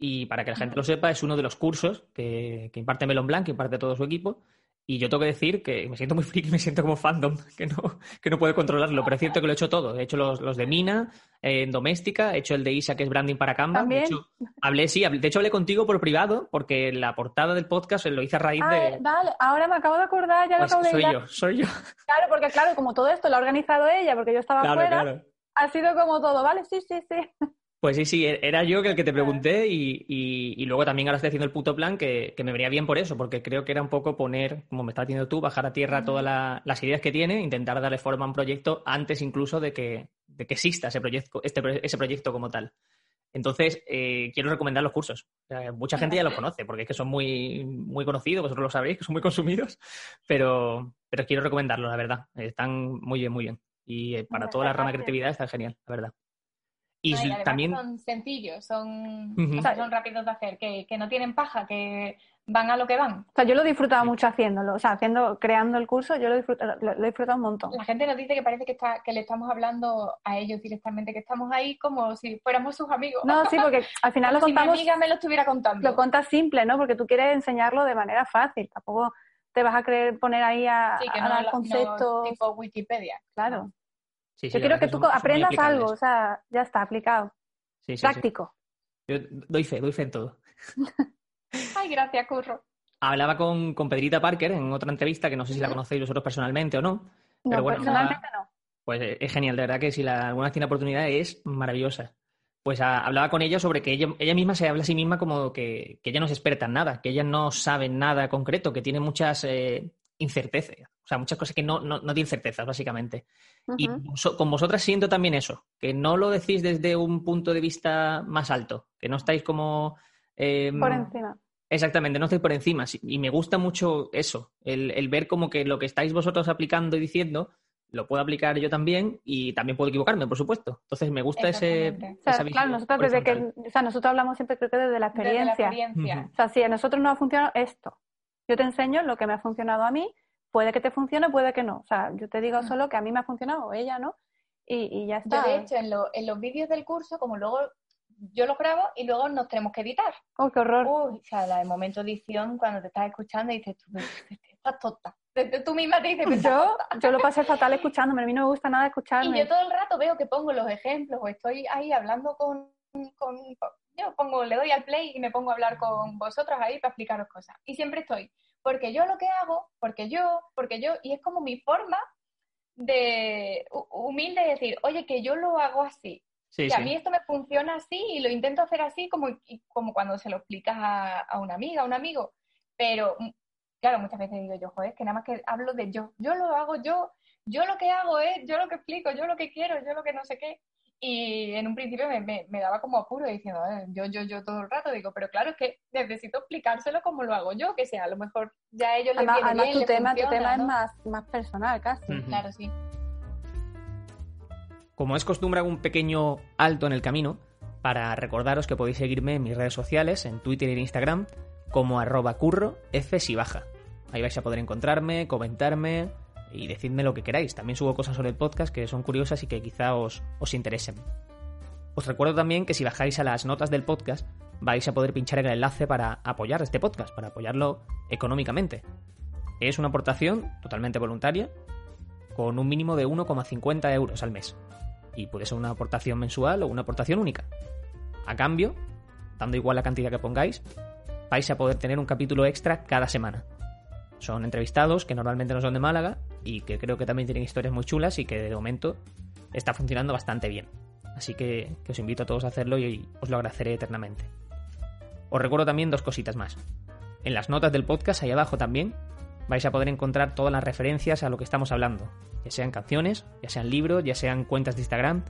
y para que la gente lo sepa, es uno de los cursos que, que imparte Melon Blanc, que imparte todo su equipo, y yo tengo que decir que me siento muy friki, <laughs> me siento como fandom, que no, que no puedo controlarlo, pero es cierto que lo he hecho todo. He hecho los, los de Mina, eh, en Doméstica, he hecho el de Isa, que es branding para Canva. De hecho, hablé, sí, de hecho hablé contigo por privado, porque la portada del podcast lo hice a raíz de... Vale, ahora me acabo de acordar, ya lo pues acabo de Soy yo, soy yo. Claro, porque claro, como todo esto lo ha organizado ella, porque yo estaba afuera, ha sido como todo, ¿vale? Sí, sí, sí. Pues sí, sí, era yo el que te pregunté y, luego también ahora estoy haciendo el puto plan que, me venía bien por eso, porque creo que era un poco poner, como me estás haciendo tú, bajar a tierra todas las ideas que tiene, intentar darle forma a un proyecto antes incluso de que, de que exista ese proyecto, este, ese proyecto como tal. Entonces, eh, quiero recomendar los cursos. mucha gente ya los conoce, porque es que son muy, muy conocidos, vosotros lo sabéis, que son muy consumidos, pero, pero quiero recomendarlos, la verdad. Están muy bien, muy bien. Y eh, para toda la rama de creatividad está genial, la verdad. Y, también son sencillos, son, son rápidos de hacer, que, no tienen paja, que van a lo que van. O sea, yo lo he disfrutado mucho haciéndolo, o sea, haciendo, creando el curso, yo lo he disfrutado, lo, disfrutado un montón. La gente nos dice que parece que, está, que le estamos hablando a ellos directamente, que estamos ahí como si fuéramos sus amigos. No, sí, porque al final <laughs> lo contamos... Si mi amiga me lo estuviera contando. Lo contas simple, ¿no? Porque tú quieres enseñarlo de manera fácil, tampoco te vas a querer poner ahí a, sí, que dar conceptos... tipo Wikipedia. Claro. Yo quiero que, tú aprendas algo, o sea, ya está, aplicado. Práctico. Yo doy fe, doy fe en todo. <laughs> Ay, gracias, Curro. Hablaba con, con Pedrita Parker en otra entrevista, que no sé si la conocéis vosotros personalmente o no. Pero bueno, personalmente no. Pues es genial, de verdad que si la, alguna tiene oportunidad es maravillosa. Pues hablaba con ella sobre que ella, ella, misma se habla a sí misma como que, que, ella no es experta en nada, que ella no sabe nada concreto, que tiene muchas eh, incertezas, o sea, muchas cosas que no, no, no tienen certezas, básicamente. Y con vosotras siento también eso, que no lo decís desde un punto de vista más alto, que no estáis como... Em, por encima. Exactamente, no estáis por encima. Y me gusta mucho eso, el, ver como que lo que estáis vosotros aplicando y diciendo lo puedo aplicar yo también y también puedo equivocarme, por supuesto. Entonces me gusta ese... claro, nosotros, desde que, o sea, nosotros hablamos siempre creo que desde la experiencia. O sea, si a nosotros no ha funcionado esto, yo te enseño lo que me ha funcionado a mí, puede que te funcione, puede que no. O sea, yo te digo solo que a mí me ha funcionado o ella no, y, ya está. Yo, de hecho, en, en los vídeos del curso, como luego yo los grabo y luego nos tenemos que editar. ¡Oh, qué horror! o sea, la de momento edición, cuando te estás escuchando y dices, tú estás tonta. Tú misma te dices, yo, yo lo pasé fatal escuchándome, a mí no me gusta nada escucharme. Y yo todo el rato veo que pongo los ejemplos o estoy ahí hablando con, con yo pongo, le doy al play y me pongo a hablar con vosotros ahí para explicaros cosas. Y siempre estoy, porque yo lo que hago, porque yo, porque yo, y es como mi forma de humilde decir, oye, que yo lo hago así. que a mí esto me funciona así y lo intento hacer así como, como cuando se lo explicas a, a una amiga, a un amigo. Pero, mm, claro, muchas veces digo yo, joder, que nada más que hablo de yo. Yo lo hago yo, yo lo que hago es, yo lo que explico, yo lo que quiero, yo lo que no sé qué. Y en un principio me, me, daba como apuro diciendo, eh, yo, yo, yo todo el rato digo, pero claro, es que necesito explicárselo como lo hago yo, que sea, a lo mejor ya ellos además, les además tu, tema, tu tema es más, más personal casi. Claro, sí. Como es costumbre, hago un pequeño alto en el camino para recordaros que podéis seguirme en mis redes sociales, en Twitter y en Instagram, como arroba curro f si baja. Ahí vais a poder encontrarme, comentarme, y decidme lo que queráis. También subo cosas sobre el podcast que son curiosas y que quizá os, os interesen. Os recuerdo también que si bajáis a las notas del podcast vais a poder pinchar el enlace para apoyar este podcast, para apoyarlo económicamente. Es una aportación totalmente voluntaria, con un mínimo de 1,50 euros al mes. Y puede ser una aportación mensual o una aportación única. A cambio, dando igual la cantidad que pongáis, vais a poder tener un capítulo extra cada semana. Son entrevistados que normalmente no son de Málaga y que creo que también tienen historias muy chulas y que de momento está funcionando bastante bien. Así que, os invito a todos a hacerlo y os lo agradeceré eternamente. Os recuerdo también dos cositas más. En las notas del podcast, ahí abajo también, vais a poder encontrar todas las referencias a lo que estamos hablando, ya sean canciones, ya sean libros, ya sean cuentas de Instagram,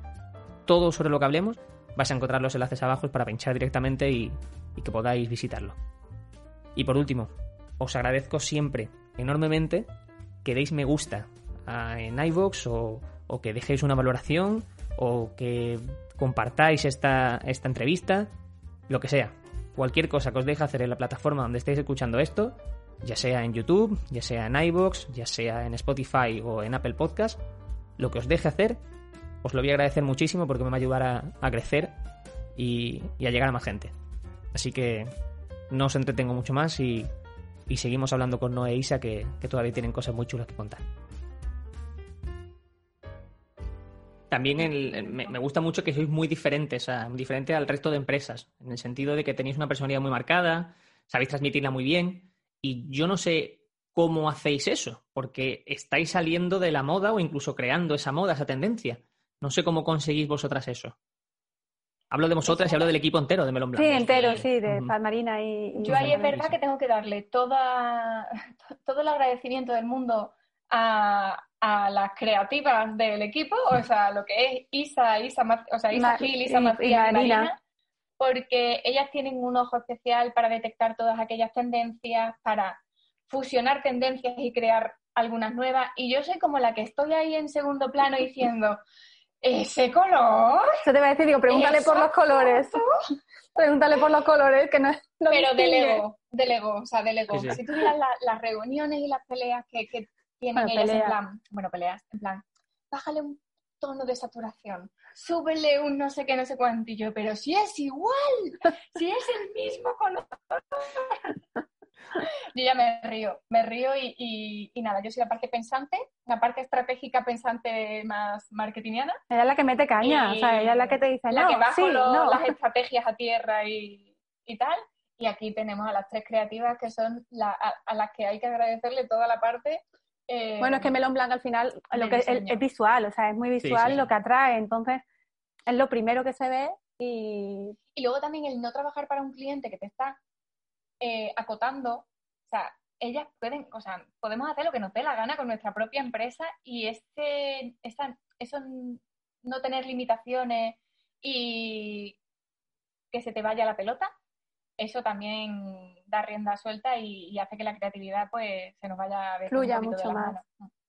todo sobre lo que hablemos, vais a encontrar los enlaces abajo para pinchar directamente y, y que podáis visitarlo. Y por último, os agradezco siempre enormemente que deis me gusta en iVoox o, que dejéis una valoración, o que compartáis esta, esta entrevista, lo que sea. Cualquier cosa que os deje hacer en la plataforma donde estéis escuchando esto, ya sea en YouTube, ya sea en iBox, ya sea en Spotify o en Apple Podcast, lo que os deje hacer, os lo voy a agradecer muchísimo porque me va a ayudar a, crecer y, a llegar a más gente. Así que no os entretengo mucho más y, seguimos hablando con Noé e Isa que, todavía tienen cosas muy chulas que contar. También me, gusta mucho que sois muy diferentes, o sea, diferente al resto de empresas, en el sentido de que tenéis una personalidad muy marcada, sabéis transmitirla muy bien, y yo no sé cómo hacéis eso, porque estáis saliendo de la moda o incluso creando esa moda, esa tendencia. No sé cómo conseguís vosotras eso. Hablo de vosotras y hablo del equipo entero de Melón Blanco. Sí, entero, sí, de Palmarina y... Yo ahí es verdad que tengo que darle toda, <laughs> todo el agradecimiento del mundo a, a las creativas del equipo, o sea, lo que es Isa, Isa, o sea, Isa Gil, Isa Macías y, Marina, porque ellas tienen un ojo especial para detectar todas aquellas tendencias, para fusionar tendencias y crear algunas nuevas. Y yo soy como la que estoy ahí en segundo plano diciendo, ese color. Eso te va a decir, digo, pregúntale por los colores. <laughs> Pregúntale por los colores, que no, no Pero delego, delego, o sea, delego. Si tú miras las reuniones y las peleas que, que tienen bueno, ellas en plan, bueno, peleas, en plan, bájale un tono de saturación, súbele un no sé qué, no sé cuántillo, pero si es igual, si es el mismo color. <laughs> yo ya me río, me río y, y, nada, yo soy la parte pensante, la parte estratégica pensante más marketingiana. Ella es la que mete caña, o sea, ella es la que te dice, la no, que bajo sí, no. las estrategias a tierra y, y, tal. Y aquí tenemos a las tres creativas que son la, a, las que hay que agradecerle toda la parte eh, bueno, es que Melón Blanc al final lo que es, visual, o sea, es muy visual lo que atrae, entonces es lo primero que se ve y... Y luego también el no trabajar para un cliente que te está eh, acotando, o sea, ellas pueden, o sea, podemos hacer lo que nos dé la gana con nuestra propia empresa y este, eso no tener limitaciones y que se te vaya la pelota, eso también da rienda suelta y, hace que la creatividad pues se nos vaya a fluya mucho más.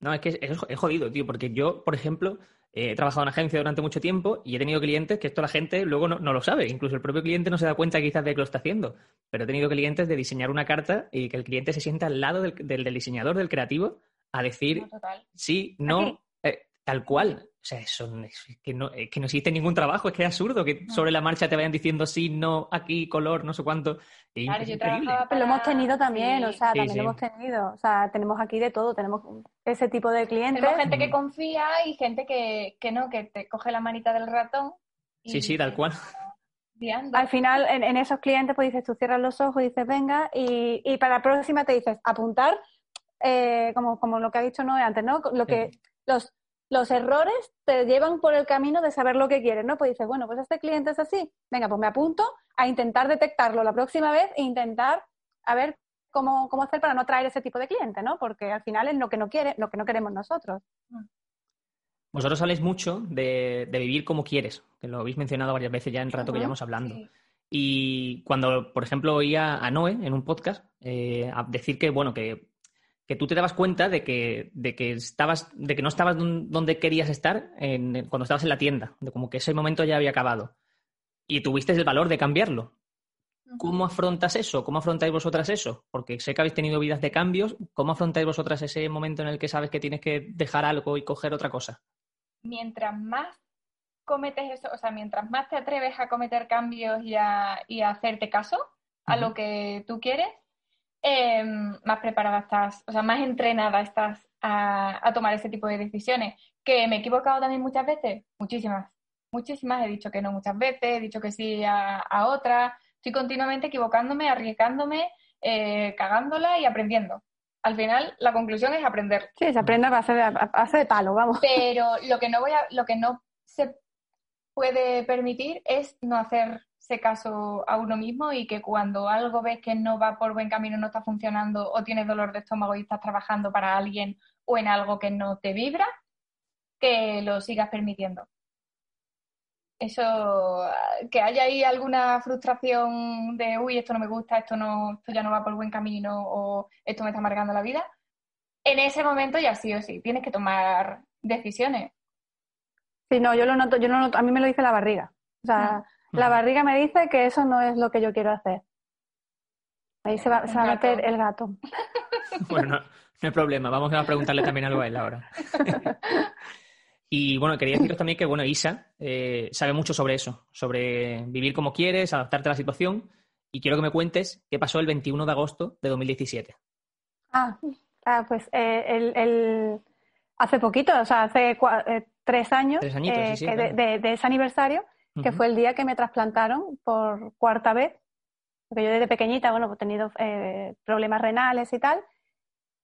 No, es que es, jodido, tío, porque yo, por ejemplo, he trabajado en agencia durante mucho tiempo y he tenido clientes que esto la gente luego no, lo sabe, incluso el propio cliente no se da cuenta quizás de que lo está haciendo, pero he tenido clientes de diseñar una carta y que el cliente se sienta al lado del, diseñador, del creativo, a decir sí, no, eh, tal cual. O sea, eso es que, no, que no existe ningún trabajo, es que es absurdo que sobre la marcha te vayan diciendo sí, no, aquí, color, no sé cuánto. claro, yo lo hemos tenido también, o sea, también lo hemos tenido. O sea, tenemos aquí de todo, tenemos ese tipo de clientes. Tenemos gente que confía y gente que, que no, que te coge la manita del ratón. sí, sí, tal cual. Al final, en, esos clientes, pues dices, tú cierras los ojos y dices, venga, y, y para la próxima te dices, apuntar, eh, como, como lo que ha dicho Noé antes, ¿no? Lo que, los los errores te llevan por el camino de saber lo que quieres, ¿no? Pues dices, bueno, pues este cliente es así, venga, pues me apunto a intentar detectarlo la próxima vez e intentar a ver cómo, cómo hacer para no traer ese tipo de cliente, ¿no? Porque al final es lo que no quiere, lo que no queremos nosotros. Vosotros habláis mucho de, vivir como quieres, que lo habéis mencionado varias veces ya en el rato que llevamos hablando. Y cuando, por ejemplo, oía a Noé en un podcast eh, a decir que, bueno, que que tú te dabas cuenta de que, de que, estabas, de que no estabas donde querías estar cuando estabas en la tienda, de como que ese momento ya había acabado. Y tuviste el valor de cambiarlo. ¿Cómo afrontas eso? ¿Cómo afrontáis vosotras eso? Porque sé que habéis tenido vidas de cambios. ¿Cómo afrontáis vosotras ese momento en el que sabes que tienes que dejar algo y coger otra cosa? Mientras más cometes eso, o sea, mientras más te atreves a cometer cambios y a, y a hacerte caso a lo que tú quieres, Em, más preparada estás, o sea, más entrenada estás a, tomar ese tipo de decisiones. ¿Que me he equivocado también muchas veces? Muchísimas. Muchísimas. He dicho que no muchas veces, he dicho que sí a, a otras. Estoy continuamente equivocándome, arriesgándome, eh, cagándola y aprendiendo. Al final, la conclusión es aprender. Sí, se aprende a base de, a de palo, vamos. Pero lo que no voy a, lo que no se puede permitir es no hacer caso a uno mismo y que cuando algo ves que no va por buen camino, no está funcionando o tienes dolor de estómago y estás trabajando para alguien o en algo que no te vibra, que lo sigas permitiendo. Eso, que haya ahí alguna frustración de, uy, esto no me gusta, esto, no, esto ya no va por buen camino o esto me está amargando la vida, en ese momento ya sí o sí, tienes que tomar decisiones Sí, no, yo lo noto, yo no noto, a mí me lo dice la barriga. O sea, ah. La barriga me dice que eso no es lo que yo quiero hacer. Ahí se va, se va a meter el gato. <laughs> Bueno, no, no hay problema. Vamos a preguntarle también algo a él ahora. <laughs> Y bueno, quería deciros también que, bueno, Isa eh, sabe mucho sobre eso, sobre vivir como quieres, adaptarte a la situación. Y quiero que me cuentes qué pasó el 21 de agosto de 2017. Ah, ah pues eh, el, hace poquito, o sea, hace eh, tres años ¿Tres añitos, sí, de, ese aniversario, que fue el día que me trasplantaron por cuarta vez. Porque yo desde pequeñita, bueno, pues he tenido problemas renales y tal.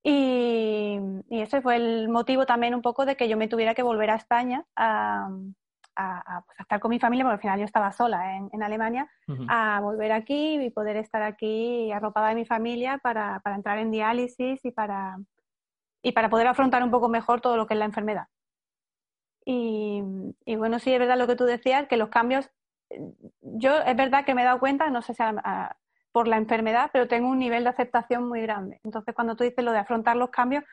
Y, ese fue el motivo también un poco de que yo me tuviera que volver a España a, pues, estar con mi familia, porque al final yo estaba sola en, Alemania, a volver aquí y poder estar aquí arropada de mi familia para, entrar en diálisis y para, y para poder afrontar un poco mejor todo lo que es la enfermedad. Y, y, bueno, sí, es verdad lo que tú decías, que los cambios, yo es verdad que me he dado cuenta, no sé si a, por la enfermedad, pero tengo un nivel de aceptación muy grande. Entonces, cuando tú dices lo de afrontar los cambios,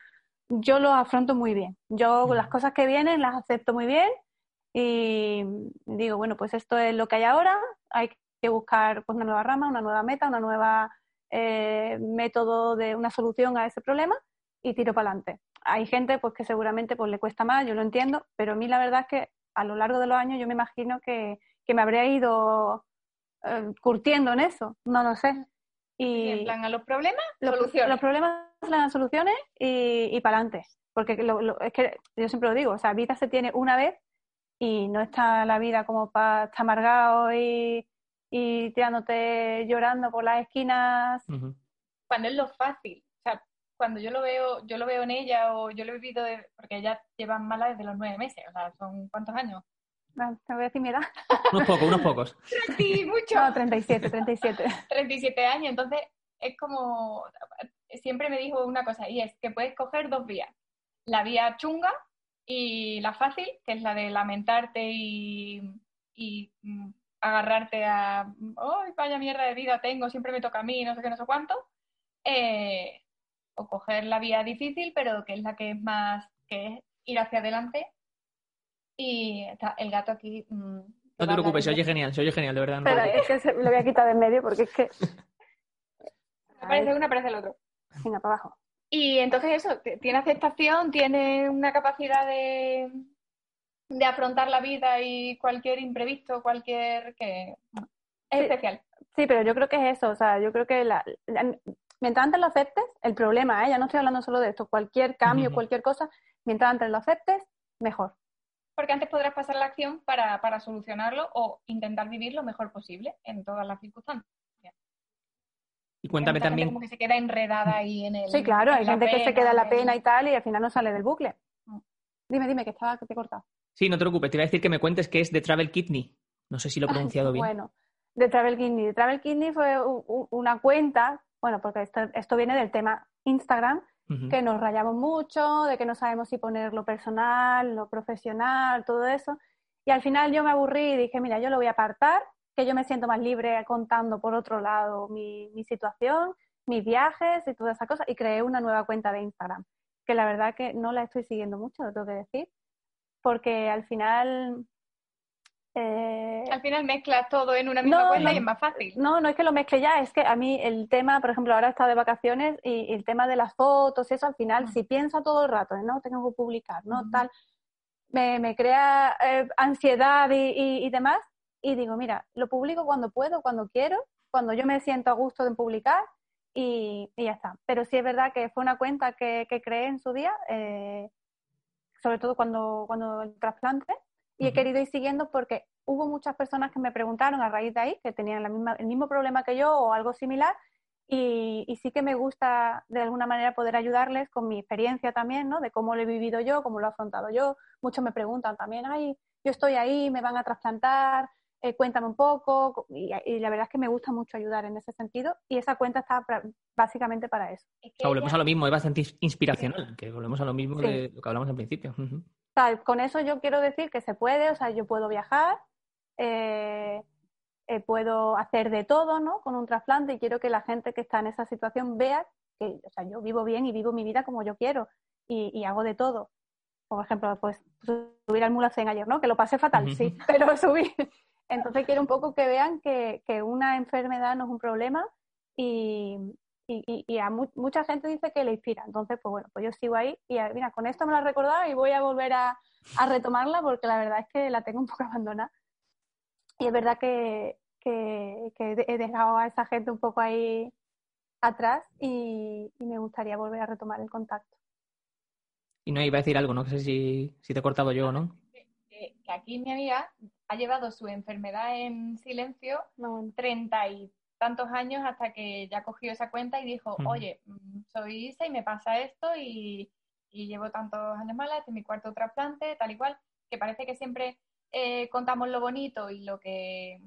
yo los afronto muy bien. Yo las cosas que vienen las acepto muy bien y digo, bueno, pues esto es lo que hay ahora, hay que buscar pues, una nueva rama, una nueva meta, una nueva eh, método de una solución a ese problema y tiro para adelante. Hay gente pues que seguramente pues le cuesta más, yo lo entiendo, pero a mí la verdad es que a lo largo de los años yo me imagino que, que me habría ido eh, curtiendo en eso, no lo sé. Y, en plan a los problemas, los, soluciones. Los problemas las soluciones y, y para adelante. Porque es que yo siempre lo digo, o sea, vida se tiene una vez y no está la vida como para estar amargado y, y tirándote llorando por las esquinas. Cuando es lo fácil, cuando yo lo veo, yo lo veo en ella o yo lo he vivido, porque ella lleva mala desde los nueve meses, o sea, son cuántos años, no, te voy a decir mi edad. <laughs> Unos pocos, unos pocos. Sí, mucho. No, 37, 37. 37 años, entonces es como, siempre me dijo una cosa, y es que puedes coger dos vías. La vía chunga y la fácil, que es la de lamentarte y, y mm, agarrarte a, ¡ay, vaya mierda de vida tengo! Siempre me toca a mí, no sé qué, no sé cuánto. Eh, o coger la vía difícil, pero que es la que es más, que es ir hacia adelante y está el gato aquí. Mm, no te preocupes, se oye genial, se oye genial, de verdad. Pero es que se, lo voy a quitar de en medio porque es que. <laughs> Aparece uno, aparece el otro. Venga, para abajo. Y entonces eso, tiene aceptación, tiene una capacidad de, de afrontar la vida y cualquier imprevisto, cualquier que es especial. Sí, pero yo creo que es eso, o sea, yo creo que la, mientras antes lo aceptes, el problema, ¿eh? ya no estoy hablando solo de esto, cualquier cambio, cualquier cosa, mientras antes lo aceptes, mejor porque antes podrás pasar la acción para, para solucionarlo o intentar vivir lo mejor posible en todas las circunstancias. Y cuéntame también. Como que se queda enredada ahí en el. Sí, claro, hay gente que se queda en la pena y tal y al final no sale del bucle. Mm. Dime, dime, que estaba que te he cortado. Sí, no te preocupes, te iba a decir que me cuentes que es de Travel Kidney. No sé si lo he pronunciado bien. Bueno, de Travel Kidney. De Travel Kidney fue una cuenta, bueno, porque esto, esto viene del tema Instagram, que nos rayamos mucho, de que no sabemos si poner lo personal, lo profesional, todo eso. Y al final yo me aburrí y dije, mira, yo lo voy a apartar, que yo me siento más libre contando por otro lado mi, mi situación, mis viajes y toda esa cosa. Y creé una nueva cuenta de Instagram, que la verdad que no la estoy siguiendo mucho, lo tengo que decir, porque al final eh, Al final mezclas todo en una misma cuenta y es más fácil. No, no es que lo mezcle ya, es que a mí el tema, por ejemplo, ahora he estado de vacaciones y, el tema de las fotos, eso al final, si pienso todo el rato, no tengo que publicar, no tal, me, crea eh, ansiedad y, demás. Y digo, mira, lo publico cuando puedo, cuando quiero, cuando yo me siento a gusto de publicar y, ya está. Pero sí es verdad que fue una cuenta que, creé en su día, eh, sobre todo cuando, cuando el trasplante y he querido ir siguiendo porque hubo muchas personas que me preguntaron a raíz de ahí que tenían la misma, el mismo problema que yo o algo similar y, sí que me gusta de alguna manera poder ayudarles con mi experiencia también, ¿no? De cómo lo he vivido yo, cómo lo he afrontado yo. Muchos me preguntan también, ay, yo estoy ahí, me van a trasplantar, eh, cuéntame un poco. Y, la verdad es que me gusta mucho ayudar en ese sentido y esa cuenta está básicamente para eso. volvemos a lo mismo, es bastante inspiracional, que volvemos a lo mismo de lo que hablamos al principio con eso yo quiero decir que se puede, o sea, yo puedo viajar, eh, eh, puedo hacer de todo, ¿no? Con un trasplante y quiero que la gente que está en esa situación vea que, o sea, yo vivo bien y vivo mi vida como yo quiero y, hago de todo. por ejemplo, pues subir al Mulacén ayer, ¿no? Que lo pasé fatal, sí, <laughs> pero subí. Entonces quiero un poco que vean que, que una enfermedad no es un problema y, y, a mucha gente dice que le inspira. Entonces, pues bueno, pues yo sigo ahí y mira, con esto me lo he recordado y voy a volver a, a retomarla porque la verdad es que la tengo un poco <laughs> abandonada. Y es verdad que, que, he dejado a esa gente un poco ahí atrás y, me gustaría volver a retomar el contacto. Y no iba a decir algo, no sé si, si te he cortado yo o no. Que, aquí mi amiga ha llevado su enfermedad en silencio treinta y tantos años hasta que ya cogió esa cuenta y dijo, oye, mm, soy Isa y me pasa esto y, llevo tantos años mala, este es mi cuarto trasplante, tal y cual, que parece que siempre eh, contamos lo bonito y lo que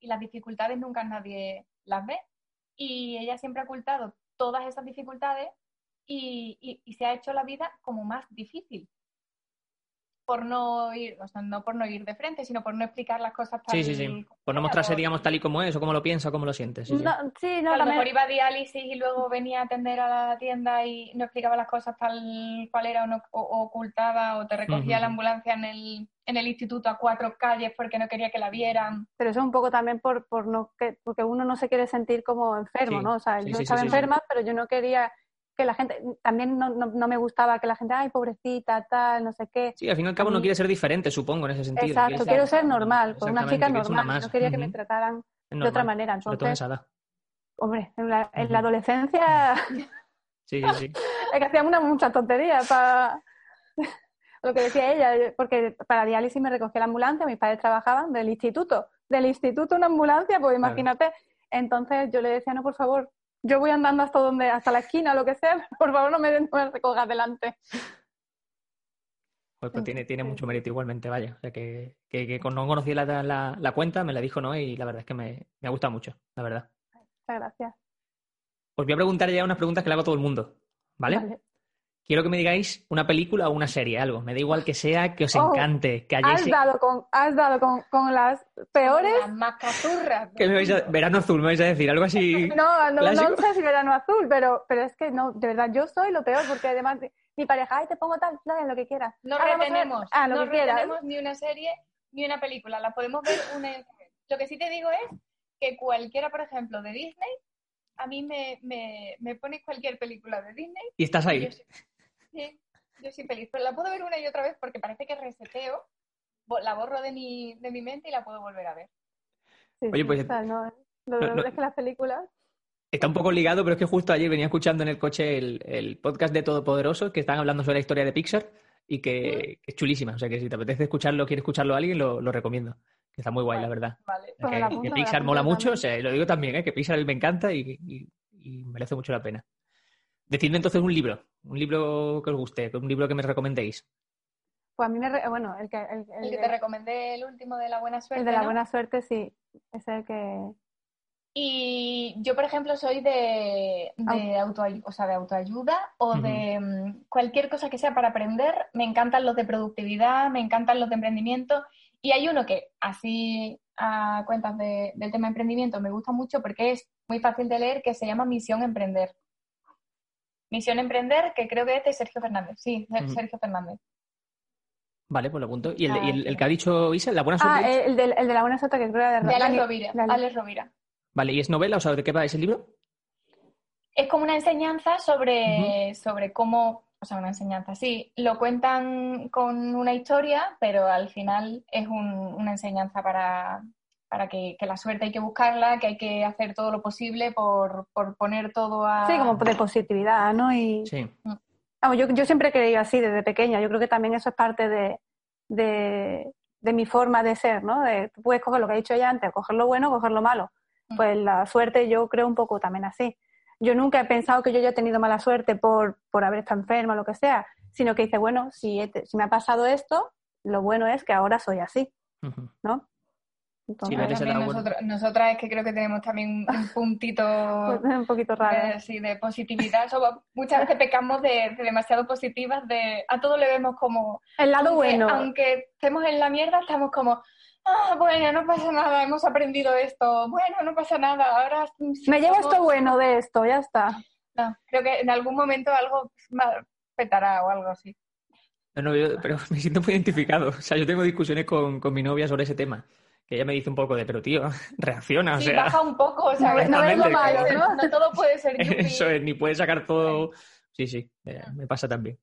y las dificultades nunca nadie las ve. Y ella siempre ha ocultado todas esas dificultades y, y se ha hecho la vida como más difícil por no ir, o sea, no por no ir de frente, sino por no explicar las cosas tal Sí, sí, sí. Por no mostrarse, digamos, tal y como es, o como lo piensa, o como lo siente. Sí, no, sí. no, a lo mejor iba a diálisis y luego venía a atender a la tienda y no explicaba las cosas tal cual era o, no, ocultaba, o te recogía la ambulancia en el, en el instituto a cuatro calles porque no quería que la vieran. Pero eso es un poco también por, por no que, porque uno no se quiere sentir como enfermo, ¿no? O sea, yo estaba enferma, pero yo no quería que la gente, también no, no, me gustaba que la gente, ay, pobrecita, tal, no sé qué. Sí, al fin y al cabo no quiere ser diferente, supongo, en ese sentido. Exacto, quiero ser normal, con una chica normal, no quería que me trataran de otra manera. Entonces, hombre, en la, en la adolescencia... <laughs> sí, sí. <laughs> es que hacíamos una, mucha tontería para... <laughs> Lo que decía ella, porque para diálisis me recogía la ambulancia, mis padres trabajaban del instituto, del instituto una ambulancia, pues imagínate. Entonces yo le decía, no, por favor, yo voy andando hasta donde, hasta la esquina, lo que sea, <laughs> por favor no me, den me recojas delante. Pues, pues tiene, tiene mucho mérito igualmente, vaya. O sea que, que, no conocí la, la, cuenta, me la dijo no y la verdad es que me, me gusta mucho, la verdad. Muchas gracias. Os voy a preguntar ya unas preguntas que le hago a todo el mundo, ¿vale? vale quiero que me digáis una película o una serie, algo. Me da igual que sea, que os oh, encante, que hayáis... Has dado con, has dado con, con las peores... Las macaturras. ¿Qué me vais a... Verano azul, me vais a decir, algo así... <laughs> no, no, no sé si verano azul, pero, pero es que no, de verdad, yo soy lo peor, porque además mi pareja, ay, te pongo tal, en lo que quieras. No retenemos, ah, no retenemos ni una serie ni una película, la podemos ver una... Lo que sí te digo es que cualquiera, por ejemplo, de Disney, a mí me, me, me pones cualquier película de Disney. Y estás ahí. Sí, yo soy feliz, pero la puedo ver una y otra vez porque parece que reseteo, la borro de mi, de mi mente y la puedo volver a ver. Oye, pues... no, lo, es que las películas... Está un poco ligado, pero es que justo ayer venía escuchando en el coche el, podcast de Todopoderoso, que están hablando sobre la historia de Pixar y que, es chulísima. O sea que si te apetece escucharlo, quieres escucharlo a alguien, lo, recomiendo. Que está muy guay, la verdad. Vale. Que, Pixar mola mucho, o sea, lo digo también, ¿eh? que Pixar me encanta y merece mucho la pena. Decidme entonces un libro, un libro que os guste, un libro que me recomendéis. Pues a mí me, bueno, el que, el, que te recomendé el último de la buena suerte. El de la buena suerte, sí, es el que. Y yo, por ejemplo, soy de, de, autoayuda, o sea, de autoayuda o de mm, cualquier cosa que sea para aprender. Me encantan los de productividad, me encantan los de emprendimiento. Y hay uno que, así a cuentas del tema emprendimiento, me gusta mucho porque es muy fácil de leer, que se llama Misión Emprender. Misión Emprender, que creo que es de Sergio Fernández. Sí, Sergio Fernández. Vale, pues lo apunto. ¿Y el, el, que ha dicho Isa, la buena suerte? Ah, el de, el de la buena suerte, que creo de, de Alex Rovira. Alex Rovira. Vale, ¿y es novela? O sea, ¿de qué va ese libro? Es como una enseñanza sobre, sobre cómo, o sea, una enseñanza, sí, lo cuentan con una historia, pero al final es una enseñanza para, para que, la suerte hay que buscarla, que hay que hacer todo lo posible por, poner todo a... Sí, como de positividad, ¿no? Y, sí. Vamos, yo, yo siempre he creído así desde pequeña, yo creo que también eso es parte de, de, mi forma de ser, ¿no? De, tú puedes coger lo que he dicho ya antes, coger lo bueno, coger lo malo. Mm. Pues la suerte yo creo un poco también así. Yo nunca he pensado que yo haya tenido mala suerte por, por haber estado enferma o lo que sea, sino que dice, bueno, si, si me ha pasado esto, lo bueno es que ahora soy así, ¿no? Nosotras es que creo que tenemos también un puntito un poquito raro de, de positividad. Muchas veces pecamos de, demasiado positivas de a todo le vemos como el lado bueno. aunque estemos en la mierda estamos como ah bueno no pasa nada hemos aprendido esto. Bueno no pasa nada ahora me llevo esto bueno de esto ya está. No, creo que en algún momento algo petará o algo así. No, pero <laughs> me siento muy identificado. O sea, yo tengo discusiones con, con mi novia sobre ese tema que ella me dice un poco de, pero tío, <laughs> reacciona, o sí, baja un poco, o sea, no es lo malo, ¿no? No todo puede ser <laughs> Eso es, ni puedes sacar todo... Sí, sí, me pasa también.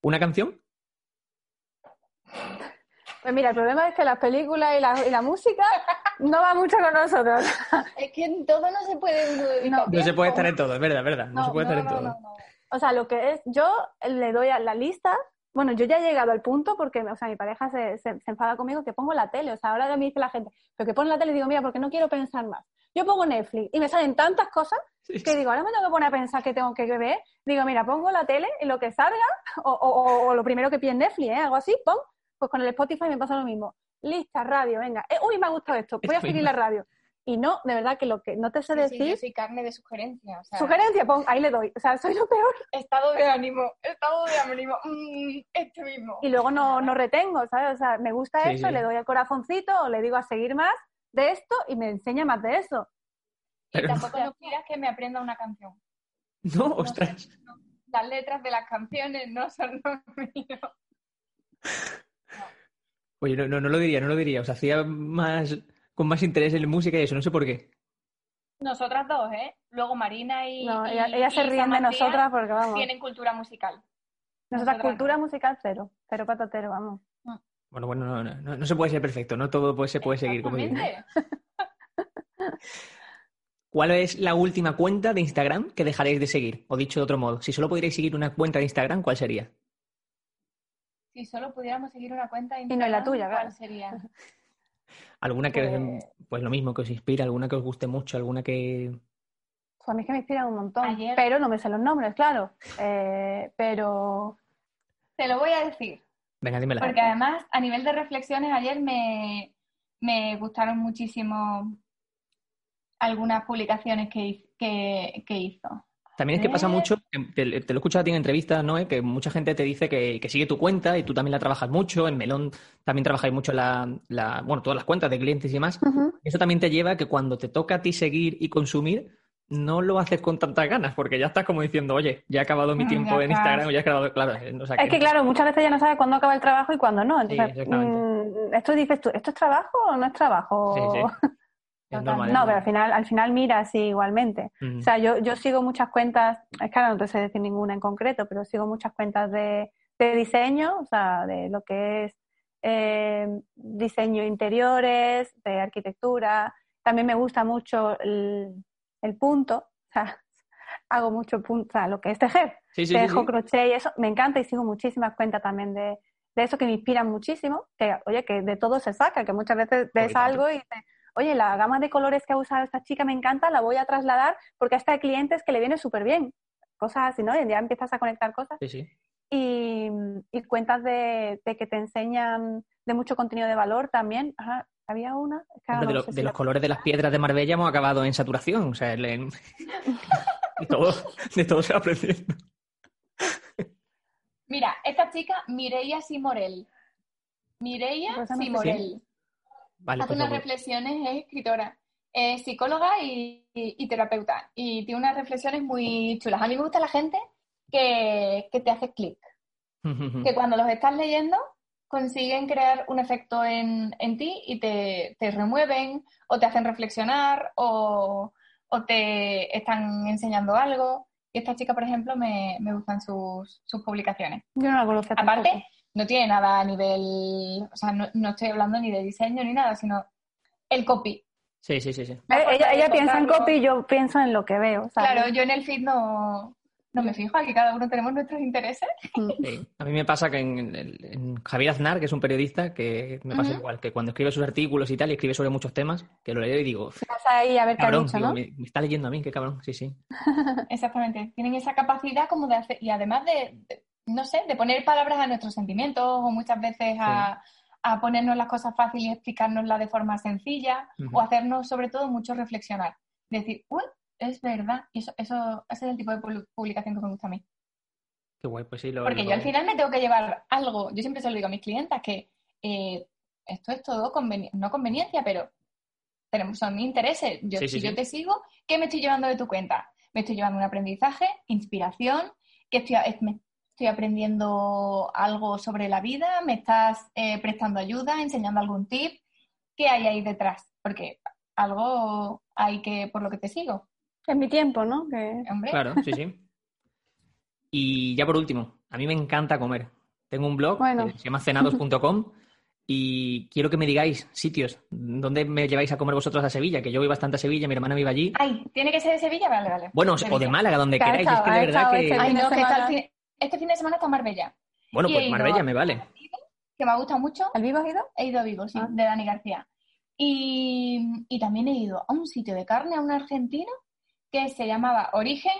¿Una canción? Pues mira, el problema es que las películas y la, y la música no va mucho con nosotros. <laughs> Es que en todo no se puede... No, no se puede estar en todo, es verdad, es verdad. No, se puede estar en todo. O sea, lo que es, yo le doy a la lista bueno, yo ya he llegado al punto porque, o sea, mi pareja se, se, enfada conmigo que pongo la tele. O sea, ahora me dice la gente, pero que pone la tele, digo, mira, porque no quiero pensar más. Yo pongo Netflix y me salen tantas cosas que digo, ahora me tengo que poner a pensar que tengo que ver. Digo, mira, pongo la tele y lo que salga, o, o, lo primero que pide Netflix, ¿eh? Algo así, pon. Pues con el Spotify me pasa lo mismo. Lista, radio, venga. Eh, uy, me ha gustado esto, voy a seguir la radio. Y no, de verdad que lo que no te sé decir. Sí, yo soy carne de sugerencia. Sugerencia, pon, ahí le doy. O sea, soy lo peor. Estado de ánimo, estado de ánimo. Mm, este mismo. Y luego no, no retengo, ¿sabes? O sea, me gusta eso, le doy el corazoncito o le digo a seguir más de esto y me enseña más de eso. Y tampoco no quieras que me aprenda una canción. No, ostras. Las letras de las canciones no son los míos. Oye, no, no, no lo diría, no lo diría. O sea, hacía más con más interés en música y eso, no sé por qué. Nosotras dos, ¿eh? Luego Marina y. No, ella, se ríen de nosotras porque vamos. Tienen cultura musical. Nosotras, cultura musical cero, cero patatero, vamos. Mm. Bueno, bueno, no, no, se puede ser perfecto, no todo se puede seguir como dice. ¿Cuál es la última cuenta de Instagram que dejaréis de seguir? O dicho de otro modo, si solo pudierais seguir una cuenta de Instagram, ¿cuál sería? Si solo pudiéramos seguir una cuenta de Instagram, y no la tuya, ¿cuál sería? <laughs> ¿Alguna que, pues, pues lo mismo, que os inspira, alguna que os guste mucho, alguna que... Pues a mí es que me inspira un montón, pero no me sé los nombres, claro. Eh, pero... Te lo voy a decir. Venga, dímela. Porque además, a nivel de reflexiones, ayer me, me gustaron muchísimo algunas publicaciones que, que, que hizo. También es que pasa mucho, te, lo he escuchado a ti en entrevistas, ¿no? Que mucha gente te dice que, sigue tu cuenta y tú también la trabajas mucho. En Melón también trabajáis mucho la, la bueno, todas las cuentas de clientes y demás. Eso también te lleva a que cuando te toca a ti seguir y consumir, no lo haces con tantas ganas, porque ya estás como diciendo, oye, ya he acabado mi mm, tiempo en Instagram o ya he acabado, claro. es que, claro, muchas veces ya no sabes cuándo acaba el trabajo y cuándo no. Entonces, mm, esto dices tú, ¿esto es trabajo o no es trabajo? Sí, sí. No, pero al final, al final mira sí igualmente. O sea, yo, yo sigo muchas cuentas, es que ahora no te sé decir ninguna en concreto, pero sigo muchas cuentas de, de diseño, o sea, de lo que es eh, diseño interiores, de arquitectura. También me gusta mucho el, el punto, o sea, <laughs> hago mucho punto, o sea, lo que es tejer. Tejo, crochet y eso, me encanta y sigo muchísimas cuentas también de, de eso que me inspiran muchísimo, que oye, que de todo se saca, que muchas veces ves algo y te, oye, la gama de colores que ha usado esta chica me encanta, la voy a trasladar porque a esta cliente es que le viene súper bien. Cosas así, ¿no? Ya empiezas a conectar cosas. Sí, sí. Y, cuentas de, que te enseñan de mucho contenido de valor también. Ajá, había una. de, los colores de las piedras de Marbella hemos acabado en saturación. O sea, <laughs> de, todo, de todo se va aprendiendo. Mira, esta chica, Mireia Simorel. Mireia pues Hace pues unas reflexiones, es escritora, es psicóloga y, terapeuta. Y tiene unas reflexiones muy chulas. A mí me gusta la gente que, te hace clic. <laughs> que cuando los estás leyendo consiguen crear un efecto en, ti y te, remueven o te hacen reflexionar o, te están enseñando algo. Y esta chica, por ejemplo, me, gustan sus, publicaciones. Yo no la conozco Aparte, no tiene nada a nivel, o sea, no, estoy hablando ni de diseño ni nada, sino el copy. Sí, sí, sí. sí. Ella, piensa en copy y yo pienso en lo que veo. Claro, yo en el feed no, no me fijo, aquí cada uno tenemos nuestros intereses. Sí. A mí me pasa que en, Javier Aznar, que es un periodista, que me pasa igual, que cuando escribe sus artículos y tal, y escribe sobre muchos temas, que lo leo y digo... ahí a ver qué ha dicho, ¿no? me, está leyendo a mí, qué cabrón, sí, sí. <laughs> Exactamente. Tienen esa capacidad como de hacer... Y además de no sé, de poner palabras a nuestros sentimientos o muchas veces a, ponernos las cosas fáciles y explicárnoslas de forma sencilla o hacernos sobre todo mucho reflexionar. Decir, uy, es verdad. Y eso, eso, ese es el tipo de publicación que me gusta a mí. Qué guay, pues sí. Lo, Porque yo al final me tengo que llevar algo. Yo siempre se lo digo a mis clientas que eh, esto es todo no conveniencia, pero tenemos, son mis intereses. Yo, si yo te sigo, ¿qué me estoy llevando de tu cuenta? Me estoy llevando un aprendizaje, inspiración, que estoy, estoy aprendiendo algo sobre la vida, me estás eh, prestando ayuda, enseñando algún tip, ¿qué hay ahí detrás? Porque algo hay que, por lo que te sigo. Es mi tiempo, ¿no? Claro, sí, sí. Y ya por último, a mí me encanta comer. Tengo un blog que se llama cenados.com y quiero que me digáis sitios ¿dónde me lleváis a comer vosotros a Sevilla, que yo voy bastante a Sevilla, mi hermana vive allí. Ay, ¿tiene que ser de Sevilla? Vale, vale. Bueno, o de Málaga, donde queráis. es que de verdad que... Ay, no, que este fin de semana está Marbella. Bueno, pues Marbella me vale. Que me ha gustado mucho. ¿Al Vivo has ido? He ido a Vivo, sí, ah. de Dani García. Y, y, también he ido a un sitio de carne, a un argentino, que se llamaba Origen.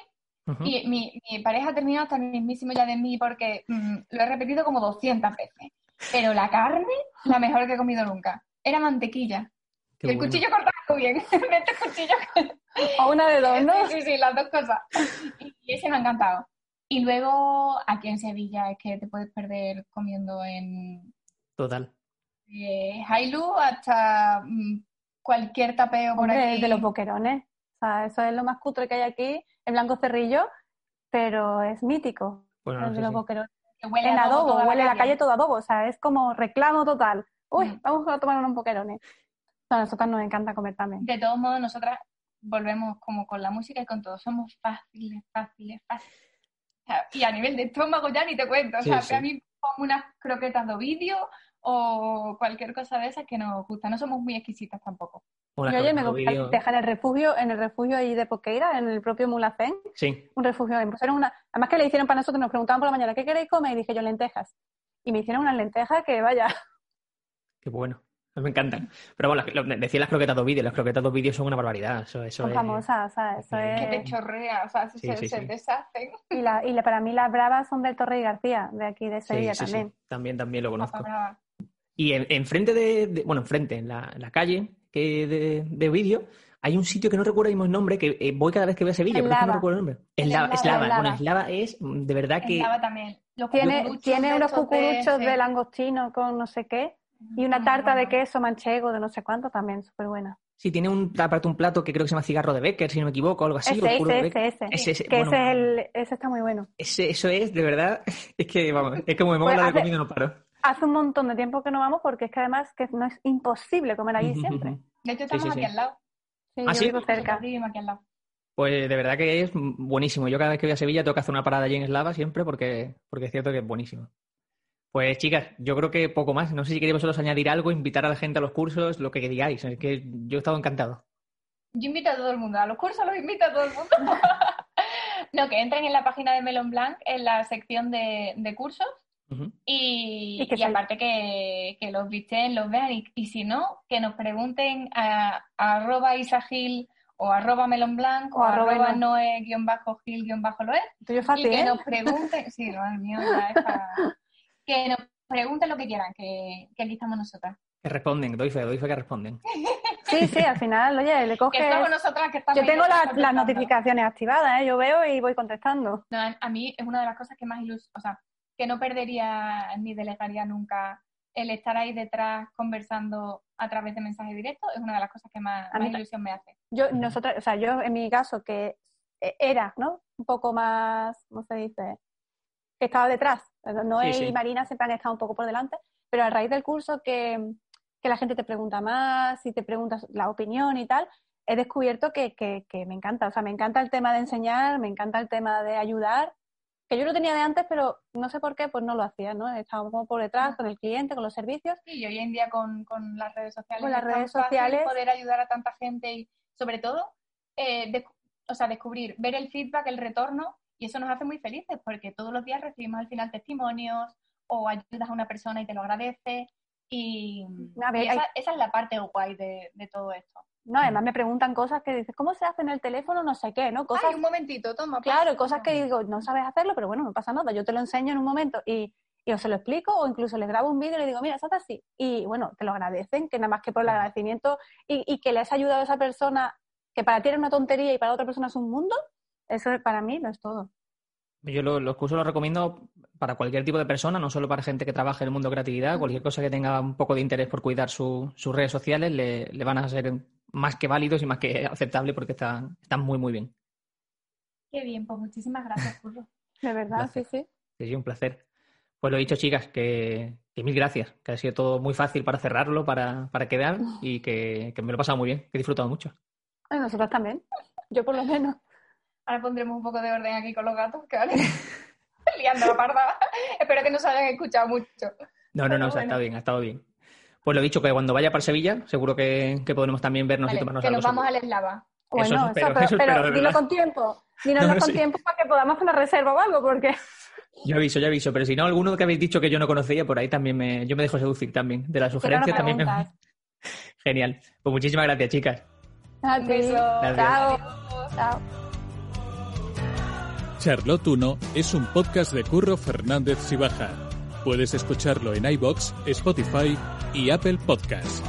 Y mi, mi, pareja ha terminado hasta el mismísimo ya de mí porque mm, lo he repetido como 200 veces. Pero la carne, la mejor que he comido nunca. Era mantequilla. y el cuchillo cortaba muy bien. <laughs> este cuchillo. o una de dos, ¿no? Sí, sí, sí, las dos cosas. Y, ese me ha encantado. Y luego aquí en Sevilla es que te puedes perder comiendo en. Total. Eh, Hailu hasta mm, cualquier tapeo por aquí. de los boquerones. O sea, eso es lo más cutre que hay aquí, el blanco cerrillo, pero es mítico. el de los boquerones en adobo, huele la calle todo adobo, o sea, es como reclamo total. Uy, mm. vamos a tomar un poquerones. a nosotras nos encanta comer también. De todos modos, nosotras volvemos como con la música y con todo. Somos fáciles, fáciles, fáciles. Y a nivel de estómago ya ni te cuento. o sea, a mí como unas croquetas de vídeo o cualquier cosa de esas que nos gusta. No somos muy exquisitas tampoco. oye, me gusta dejar el refugio, en el refugio ahí de Poqueira, en el propio Mulacén. Sí. Un refugio. una, además que le hicieron para nosotros, nos preguntaban por la mañana, ¿qué queréis comer? Y dije yo, lentejas. Y me hicieron unas lentejas que vaya. Qué bueno. <laughs> Me encantan. Pero bueno, decía las croquetas dos vídeos, las croquetas dos vídeos son una barbaridad. Eso, eso son famosas, o sea, eso es... Que te chorrea, o sea, se, deshacen. Y, la, y para mí las bravas son del Torre y García, de aquí de Sevilla también. También, también lo conozco. Y enfrente de, bueno, enfrente, en la, calle que de, de vídeo, hay un sitio que no recuerdo el nombre, que eh, voy cada vez que voy a Sevilla, pero es que no recuerdo el nombre. Eslava, Eslava. Bueno, Eslava es de verdad que... Eslava también. tiene, tiene unos cucuruchos de, langostino con no sé qué y una tarta de queso manchego de no sé cuánto también, súper buena. Sí, tiene un, aparte un plato que creo que se llama cigarro de Becker, si no me equivoco, algo así. Ese, ese, ese, ese, ese, que ese, es el, ese está muy bueno. Ese, eso es, de verdad, <laughs> es que, vamos, es como me muevo la de comida no paro hace un montón de tiempo que no vamos porque es que además que no es imposible comer allí siempre. De hecho, estamos aquí al lado. Sí, ¿Ah, yo vivo cerca. aquí al lado. Pues de verdad que es buenísimo. Yo cada vez que voy a Sevilla tengo que hacer una parada allí en Eslava siempre porque, porque es cierto que es buenísimo. Pues chicas, yo creo que poco más. No sé si queréis vosotros añadir algo, invitar a la gente a los cursos, lo que digáis. Es que yo he estado encantado. Yo invito a todo el mundo. A los cursos los invito a todo el mundo. <laughs> no, que entren en la página de Melon Blanc en la sección de cursos y, aparte que, los visten, los vean y, si no, que nos pregunten a, arroba isagil o arroba melonblanc o, arroba noe-gil-loe y que ¿eh? nos pregunten, sí, lo mío ya es para... que nos pregunten lo que quieran, que, aquí estamos nosotras. Que responden, doy fe, doy fe que responden. <laughs> Sí, sí, al final, oye, le coges... yo tengo las, notificaciones activadas, ¿eh? yo veo y voy contestando. a mí es una de las cosas que más ilusión, o sea, que no perdería ni delegaría nunca el estar ahí detrás conversando a través de mensajes directos es una de las cosas que más, ilusión me hace. Yo, nosotros, o sea, yo en mi caso que e, era, ¿no? Un poco más, ¿cómo se dice? Que estaba detrás. Noé y Marina siempre han estado un poco por delante, pero a raíz del curso que, que la gente te pregunta más y te preguntas la opinión y tal, he descubierto que, que, que me encanta. O sea, me encanta el tema de enseñar, me encanta el tema de ayudar que yo lo tenía de antes, pero no sé por qué, pues no lo hacía, ¿no? Estábamos como por detrás con el cliente, con los servicios. Sí, y hoy en día con, con las redes sociales. Con las redes sociales. Poder ayudar a tanta gente y, sobre todo, eh, o sea, descubrir, ver el feedback, el retorno, y eso nos hace muy felices porque todos los días recibimos al final testimonios o ayudas a una persona y te lo agradece. Y, esa, esa, es la parte guay de, de todo esto. No, además me preguntan cosas que dices, ¿cómo se hace en el teléfono? No sé qué, ¿no? Cosas, Ay, un momentito, toma. Claro, cosas que digo, no sabes hacerlo, pero bueno, no pasa nada, yo te lo enseño en un momento y, y os se lo explico o incluso les grabo un vídeo y le digo, mira, es así. Y bueno, te lo agradecen, que nada más que por el agradecimiento y, y que le has ayudado a esa persona que para ti era una tontería y para otra persona es un mundo, eso para mí no es todo. Yo los cursos los recomiendo para cualquier tipo de persona, no solo para gente que trabaje en el mundo de creatividad, cualquier cosa que tenga un poco de interés por cuidar sus redes sociales, le, le, van a ser más que válidos y más que <laughs> aceptables porque están, están muy, muy bien. Qué bien, pues muchísimas gracias, <laughs> Curro. De verdad, sí, sí. Sí, un placer. Pues lo he dicho, chicas, que, mil gracias, que ha sido todo muy fácil para cerrarlo, para, para quedar y que, me lo he pasado muy bien, que he disfrutado mucho. nosotros también, yo por lo menos. Ahora pondremos un poco de orden aquí con los gatos, que vale. <laughs> liando la parda. Espero que nos hayan escuchado mucho. No, no, no, ha estado bien, ha estado bien. Pues lo he dicho, que cuando vaya para Sevilla, seguro que, podremos también vernos y tomarnos que Que nos vamos al eslava. Bueno, eso, pero, dilo con tiempo. Dilo con tiempo para que podamos hacer la reserva o algo, porque... Yo aviso, yo aviso, pero si no, alguno que habéis dicho que yo no conocía, por ahí también me, yo me dejo seducir también. De las sugerencias también me... <laughs> Genial. Pues muchísimas gracias, chicas. Beso. Chao. Chao. Charlotte 1 es un podcast de Curro Fernández Sibaja. Puedes escucharlo en iBox, Spotify y Apple Podcasts.